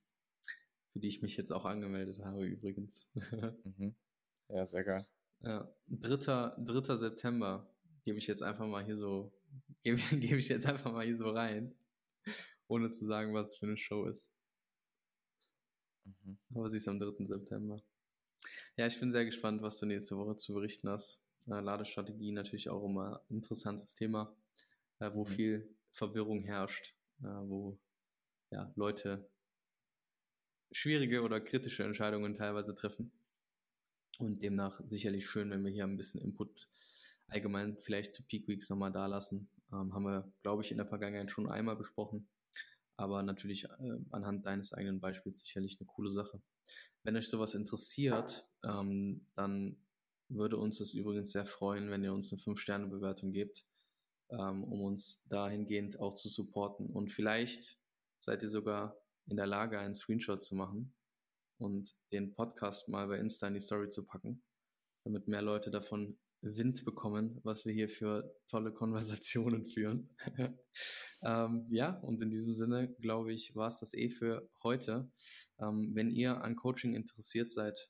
Speaker 2: für die ich mich jetzt auch angemeldet habe übrigens.
Speaker 1: mhm. Ja, sehr geil.
Speaker 2: Ja, 3. 3. September gebe ich jetzt einfach mal hier so, gebe, gebe ich jetzt einfach mal hier so rein ohne zu sagen, was es für eine Show ist. Mhm. Aber sie ist am 3. September. Ja, ich bin sehr gespannt, was du nächste Woche zu berichten hast. Äh, Ladestrategie natürlich auch immer ein interessantes Thema, äh, wo mhm. viel Verwirrung herrscht, äh, wo ja, Leute schwierige oder kritische Entscheidungen teilweise treffen. Und demnach sicherlich schön, wenn wir hier ein bisschen Input allgemein vielleicht zu Peak Weeks nochmal da lassen. Ähm, haben wir, glaube ich, in der Vergangenheit schon einmal besprochen aber natürlich äh, anhand deines eigenen Beispiels sicherlich eine coole Sache. Wenn euch sowas interessiert, ähm, dann würde uns das übrigens sehr freuen, wenn ihr uns eine 5-Sterne-Bewertung gebt. ähm, um uns dahingehend auch zu supporten. Und vielleicht seid ihr sogar in der Lage, einen Screenshot zu machen und den Podcast mal bei Insta in die Story zu packen, damit mehr Leute davon Wind bekommen, was wir hier für tolle Konversationen führen. ähm, ja, und in diesem Sinne, glaube ich, war es das eh für heute. Ähm, wenn ihr an Coaching interessiert seid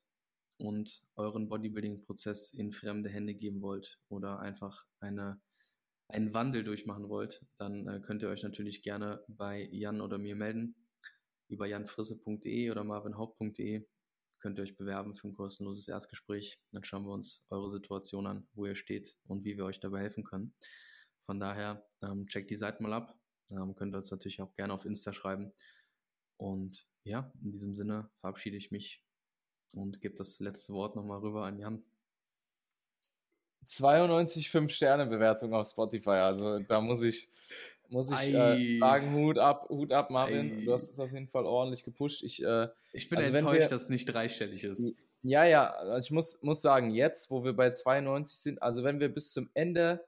Speaker 2: und euren Bodybuilding-Prozess in fremde Hände geben wollt oder einfach eine, einen Wandel durchmachen wollt, dann äh, könnt ihr euch natürlich gerne bei Jan oder mir melden über janfrisse.de oder marvinhaupt.de könnt ihr euch bewerben für ein kostenloses Erstgespräch. Dann schauen wir uns eure Situation an, wo ihr steht und wie wir euch dabei helfen können. Von daher ähm, checkt die Seite mal ab. Ähm, könnt ihr uns natürlich auch gerne auf Insta schreiben. Und ja, in diesem Sinne verabschiede ich mich und gebe das letzte Wort nochmal rüber an Jan.
Speaker 1: 92 5-Sterne-Bewertung auf Spotify. Also da muss ich, muss ich äh, sagen, Hut ab, Hut ab, Marvin. Ei. Du hast es auf jeden Fall ordentlich gepusht. Ich, äh,
Speaker 2: ich bin also enttäuscht, wir, dass es nicht dreistellig ist.
Speaker 1: Ja, ja, also ich muss, muss sagen, jetzt, wo wir bei 92 sind, also wenn wir bis zum Ende,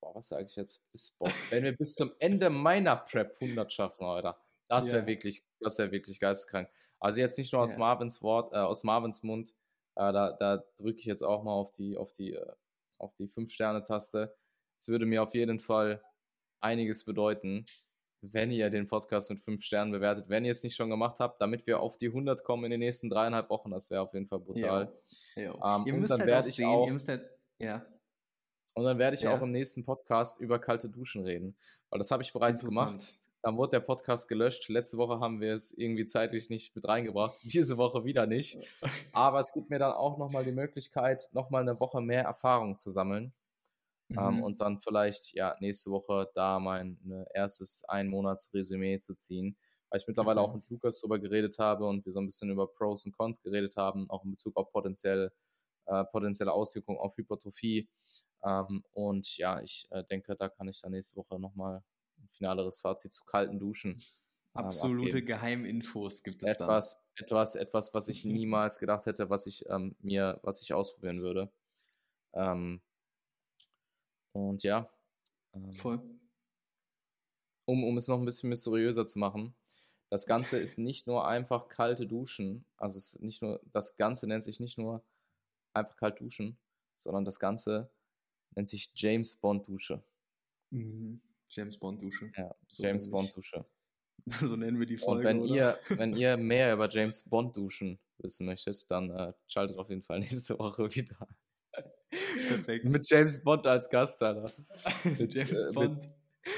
Speaker 1: boah, was sage ich jetzt, bis, boah, wenn wir bis zum Ende meiner Prep 100 schaffen, Alter, das wäre ja. wirklich, das wäre wirklich geisteskrank. Also jetzt nicht nur aus ja. Marvins Wort, äh, aus Marvins Mund, äh, da, da drücke ich jetzt auch mal auf die, auf die, äh, auf die 5-Sterne-Taste. Es würde mir auf jeden Fall einiges bedeuten, wenn ihr den Podcast mit 5 Sternen bewertet, wenn ihr es nicht schon gemacht habt, damit wir auf die 100 kommen in den nächsten dreieinhalb Wochen. Das wäre auf jeden Fall brutal.
Speaker 2: Ja, ja. Ähm, ihr müsst dann halt sehen, auch, ihr müsst halt, ja.
Speaker 1: Und dann werde ich ja. auch im nächsten Podcast über kalte Duschen reden, weil das habe ich bereits gemacht. Dann wurde der Podcast gelöscht. Letzte Woche haben wir es irgendwie zeitlich nicht mit reingebracht. Diese Woche wieder nicht. Aber es gibt mir dann auch nochmal die Möglichkeit, nochmal eine Woche mehr Erfahrung zu sammeln. Ähm, mhm. Ähm, und dann vielleicht ja nächste Woche da mein ne, erstes Einmonatsresümee zu ziehen, weil ich mittlerweile mhm. auch mit Lukas darüber geredet habe und wir so ein bisschen über Pros und Cons geredet haben, auch in Bezug auf potenziell, äh, potenzielle Auswirkungen auf Hypertrophie. Ähm, und ja, ich äh, denke, da kann ich dann nächste Woche nochmal ein finaleres Fazit zu kalten Duschen.
Speaker 2: Ähm, Absolute Geheiminfos gibt es
Speaker 1: etwas, dann. Etwas, etwas, was ich niemals gedacht hätte, was ich ähm, mir, was ich ausprobieren würde. Ähm, und ja.
Speaker 2: Ähm, Voll.
Speaker 1: Um, um es noch ein bisschen mysteriöser zu machen. Das Ganze ist nicht nur einfach kalte Duschen. Also es ist nicht nur, das Ganze nennt sich nicht nur einfach kalt duschen, sondern das Ganze nennt sich James Bond Dusche.
Speaker 2: Mhm. James Bond Dusche.
Speaker 1: Ja, so James Bond Dusche.
Speaker 2: So nennen wir die Folge.
Speaker 1: Und wenn oder? ihr, wenn ihr mehr über James Bond Duschen wissen möchtet, dann äh, schaltet auf jeden Fall nächste Woche wieder. Perfekt. Mit James Bond als Gast, Alter. James äh, Bond.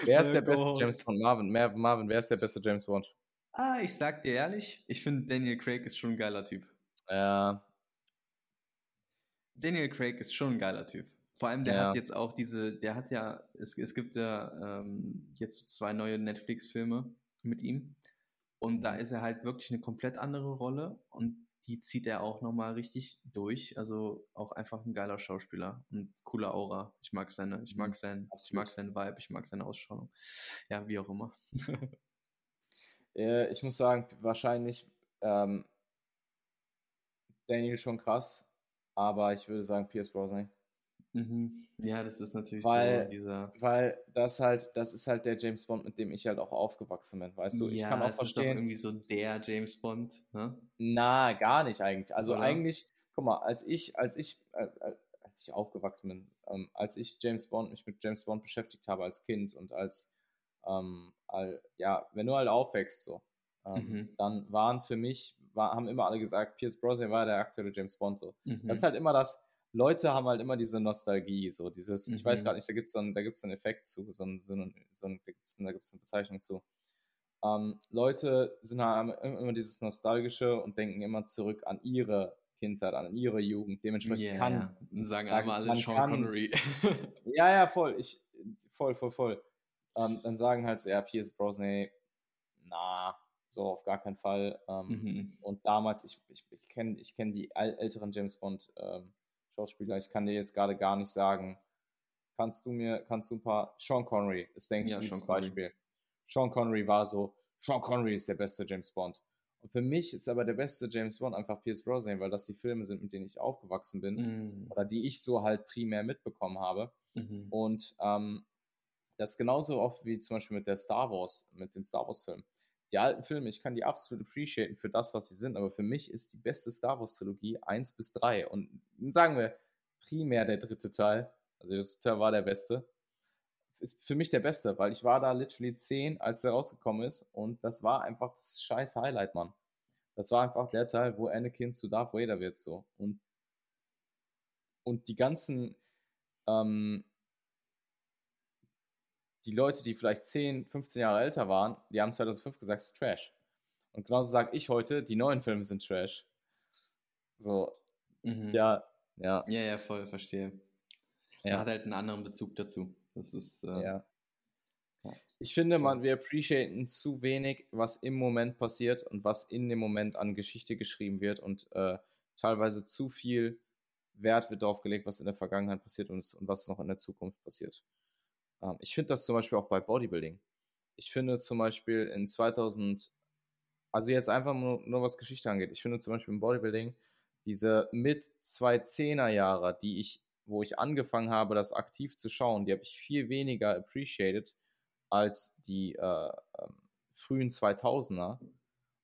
Speaker 1: Wer ist der beste James Bond? Marvin, Marvin, wer ist der beste James Bond?
Speaker 2: Ah, ich sag dir ehrlich, ich finde Daniel Craig ist schon ein geiler Typ.
Speaker 1: Ja.
Speaker 2: Daniel Craig ist schon ein geiler Typ. Vor allem, der ja. hat jetzt auch diese, der hat ja, es, es gibt ja ähm, jetzt zwei neue Netflix-Filme mit ihm. Und da ist er halt wirklich eine komplett andere Rolle. Und die zieht er auch nochmal richtig durch. Also auch einfach ein geiler Schauspieler und cooler Aura. Ich mag seine, ich mag mhm. sein, ich mag seinen Vibe, ich mag seine Ausstrahlung. Ja, wie auch immer.
Speaker 1: ich muss sagen, wahrscheinlich ähm, Daniel schon krass, aber ich würde sagen Pierce Brosnan.
Speaker 2: Mhm. Ja, das ist natürlich
Speaker 1: weil,
Speaker 2: so dieser.
Speaker 1: Weil das halt, das ist halt der James Bond, mit dem ich halt auch aufgewachsen bin, weißt du? Ich
Speaker 2: ja, kann auch verstehen. Ist doch irgendwie so der James Bond, ne?
Speaker 1: Na, gar nicht eigentlich. Also Oder? eigentlich, guck mal, als ich, als ich, äh, als ich aufgewachsen bin, ähm, als ich James Bond, mich mit James Bond beschäftigt habe als Kind und als, ähm, all, ja, wenn du halt aufwächst so, ähm, mhm. dann waren für mich, war, haben immer alle gesagt, Pierce Brosnan war der aktuelle James Bond so. Mhm. Das ist halt immer das, Leute haben halt immer diese Nostalgie, so dieses, mhm. ich weiß mhm. gar nicht, da gibt es so einen, einen Effekt zu, so, ein, so, ein, so ein, da gibt es eine Bezeichnung zu. Ähm, Leute sind halt immer dieses Nostalgische und denken immer zurück an ihre Kindheit, an ihre Jugend. Dementsprechend yeah, kann.
Speaker 2: Ja. Sagen einmal alle Sean kann, Connery.
Speaker 1: ja, ja, voll. Ich, voll, voll, voll. Ähm, dann sagen halt so, ja, Pierce Brosnan, na, so auf gar keinen Fall. Ähm, mhm. Und damals, ich, ich, ich kenne ich kenn die älteren James Bond ähm, Schauspieler. Ich kann dir jetzt gerade gar nicht sagen. Kannst du mir, kannst du ein paar. Sean Connery ist, denke ich, ja, ein Beispiel. Sean Connery war so, Sean Connery ist der beste James Bond. Und für mich ist aber der beste James Bond einfach Pierce Brosnan, weil das die Filme sind, mit denen ich aufgewachsen bin
Speaker 2: Mhm.
Speaker 1: oder die ich so halt primär mitbekommen habe.
Speaker 2: Mhm.
Speaker 1: Und ähm, das ist genauso oft wie zum Beispiel mit der Star Wars, mit den Star Wars-Filmen. Die alten Filme, ich kann die absolut appreciaten für das, was sie sind, aber für mich ist die beste Star Wars-Trilogie 1 bis 3. Und sagen wir primär der dritte Teil, also der dritte Teil war der beste, ist für mich der beste, weil ich war da literally 10, als der rausgekommen ist und das war einfach das scheiß Highlight, Mann. Das war einfach der Teil, wo Anakin zu Darth Vader wird so. Und, und die ganzen ähm, die Leute, die vielleicht 10, 15 Jahre älter waren, die haben 2005 gesagt, es ist Trash. Und genauso sage ich heute, die neuen Filme sind Trash. So,
Speaker 2: Mhm.
Speaker 1: ja, ja,
Speaker 2: Ja, ja, voll, verstehe. Man
Speaker 1: ja,
Speaker 2: hat halt einen anderen Bezug dazu. Das ist, äh,
Speaker 1: ja.
Speaker 2: Ja.
Speaker 1: Ich finde, man, wir appreciaten zu wenig, was im Moment passiert und was in dem Moment an Geschichte geschrieben wird und äh, teilweise zu viel Wert wird darauf gelegt, was in der Vergangenheit passiert und, und was noch in der Zukunft passiert. Ähm, ich finde das zum Beispiel auch bei Bodybuilding. Ich finde zum Beispiel in 2000, also jetzt einfach nur, nur was Geschichte angeht, ich finde zum Beispiel im Bodybuilding diese mit 2010er Jahre, die ich, wo ich angefangen habe, das aktiv zu schauen, die habe ich viel weniger appreciated als die äh, ähm, frühen 2000er.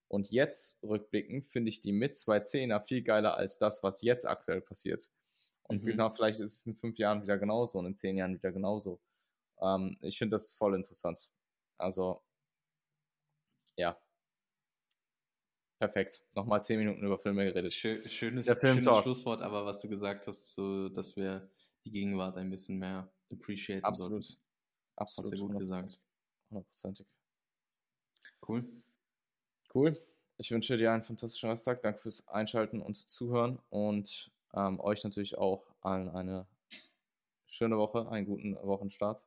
Speaker 1: Und jetzt rückblickend finde ich die mit 2010er viel geiler als das, was jetzt aktuell passiert. Und
Speaker 2: Mhm.
Speaker 1: genau, vielleicht ist es in fünf Jahren wieder genauso und in zehn Jahren wieder genauso. Ähm, ich finde das voll interessant. Also, ja. Perfekt. Nochmal zehn Minuten über Filme geredet.
Speaker 2: schö schönes, schönes. Schlusswort, aber was du gesagt hast, so, dass wir die Gegenwart ein bisschen mehr appreciaten
Speaker 1: Absolut.
Speaker 2: sollten.
Speaker 1: Absolut.
Speaker 2: Hast du gut
Speaker 1: 100%.
Speaker 2: gesagt.
Speaker 1: Hundertprozentig.
Speaker 2: Cool.
Speaker 1: Cool. Ich wünsche dir einen fantastischen Resttag. Danke fürs Einschalten und Zuhören und ähm, euch natürlich auch allen eine schöne Woche, einen guten Wochenstart.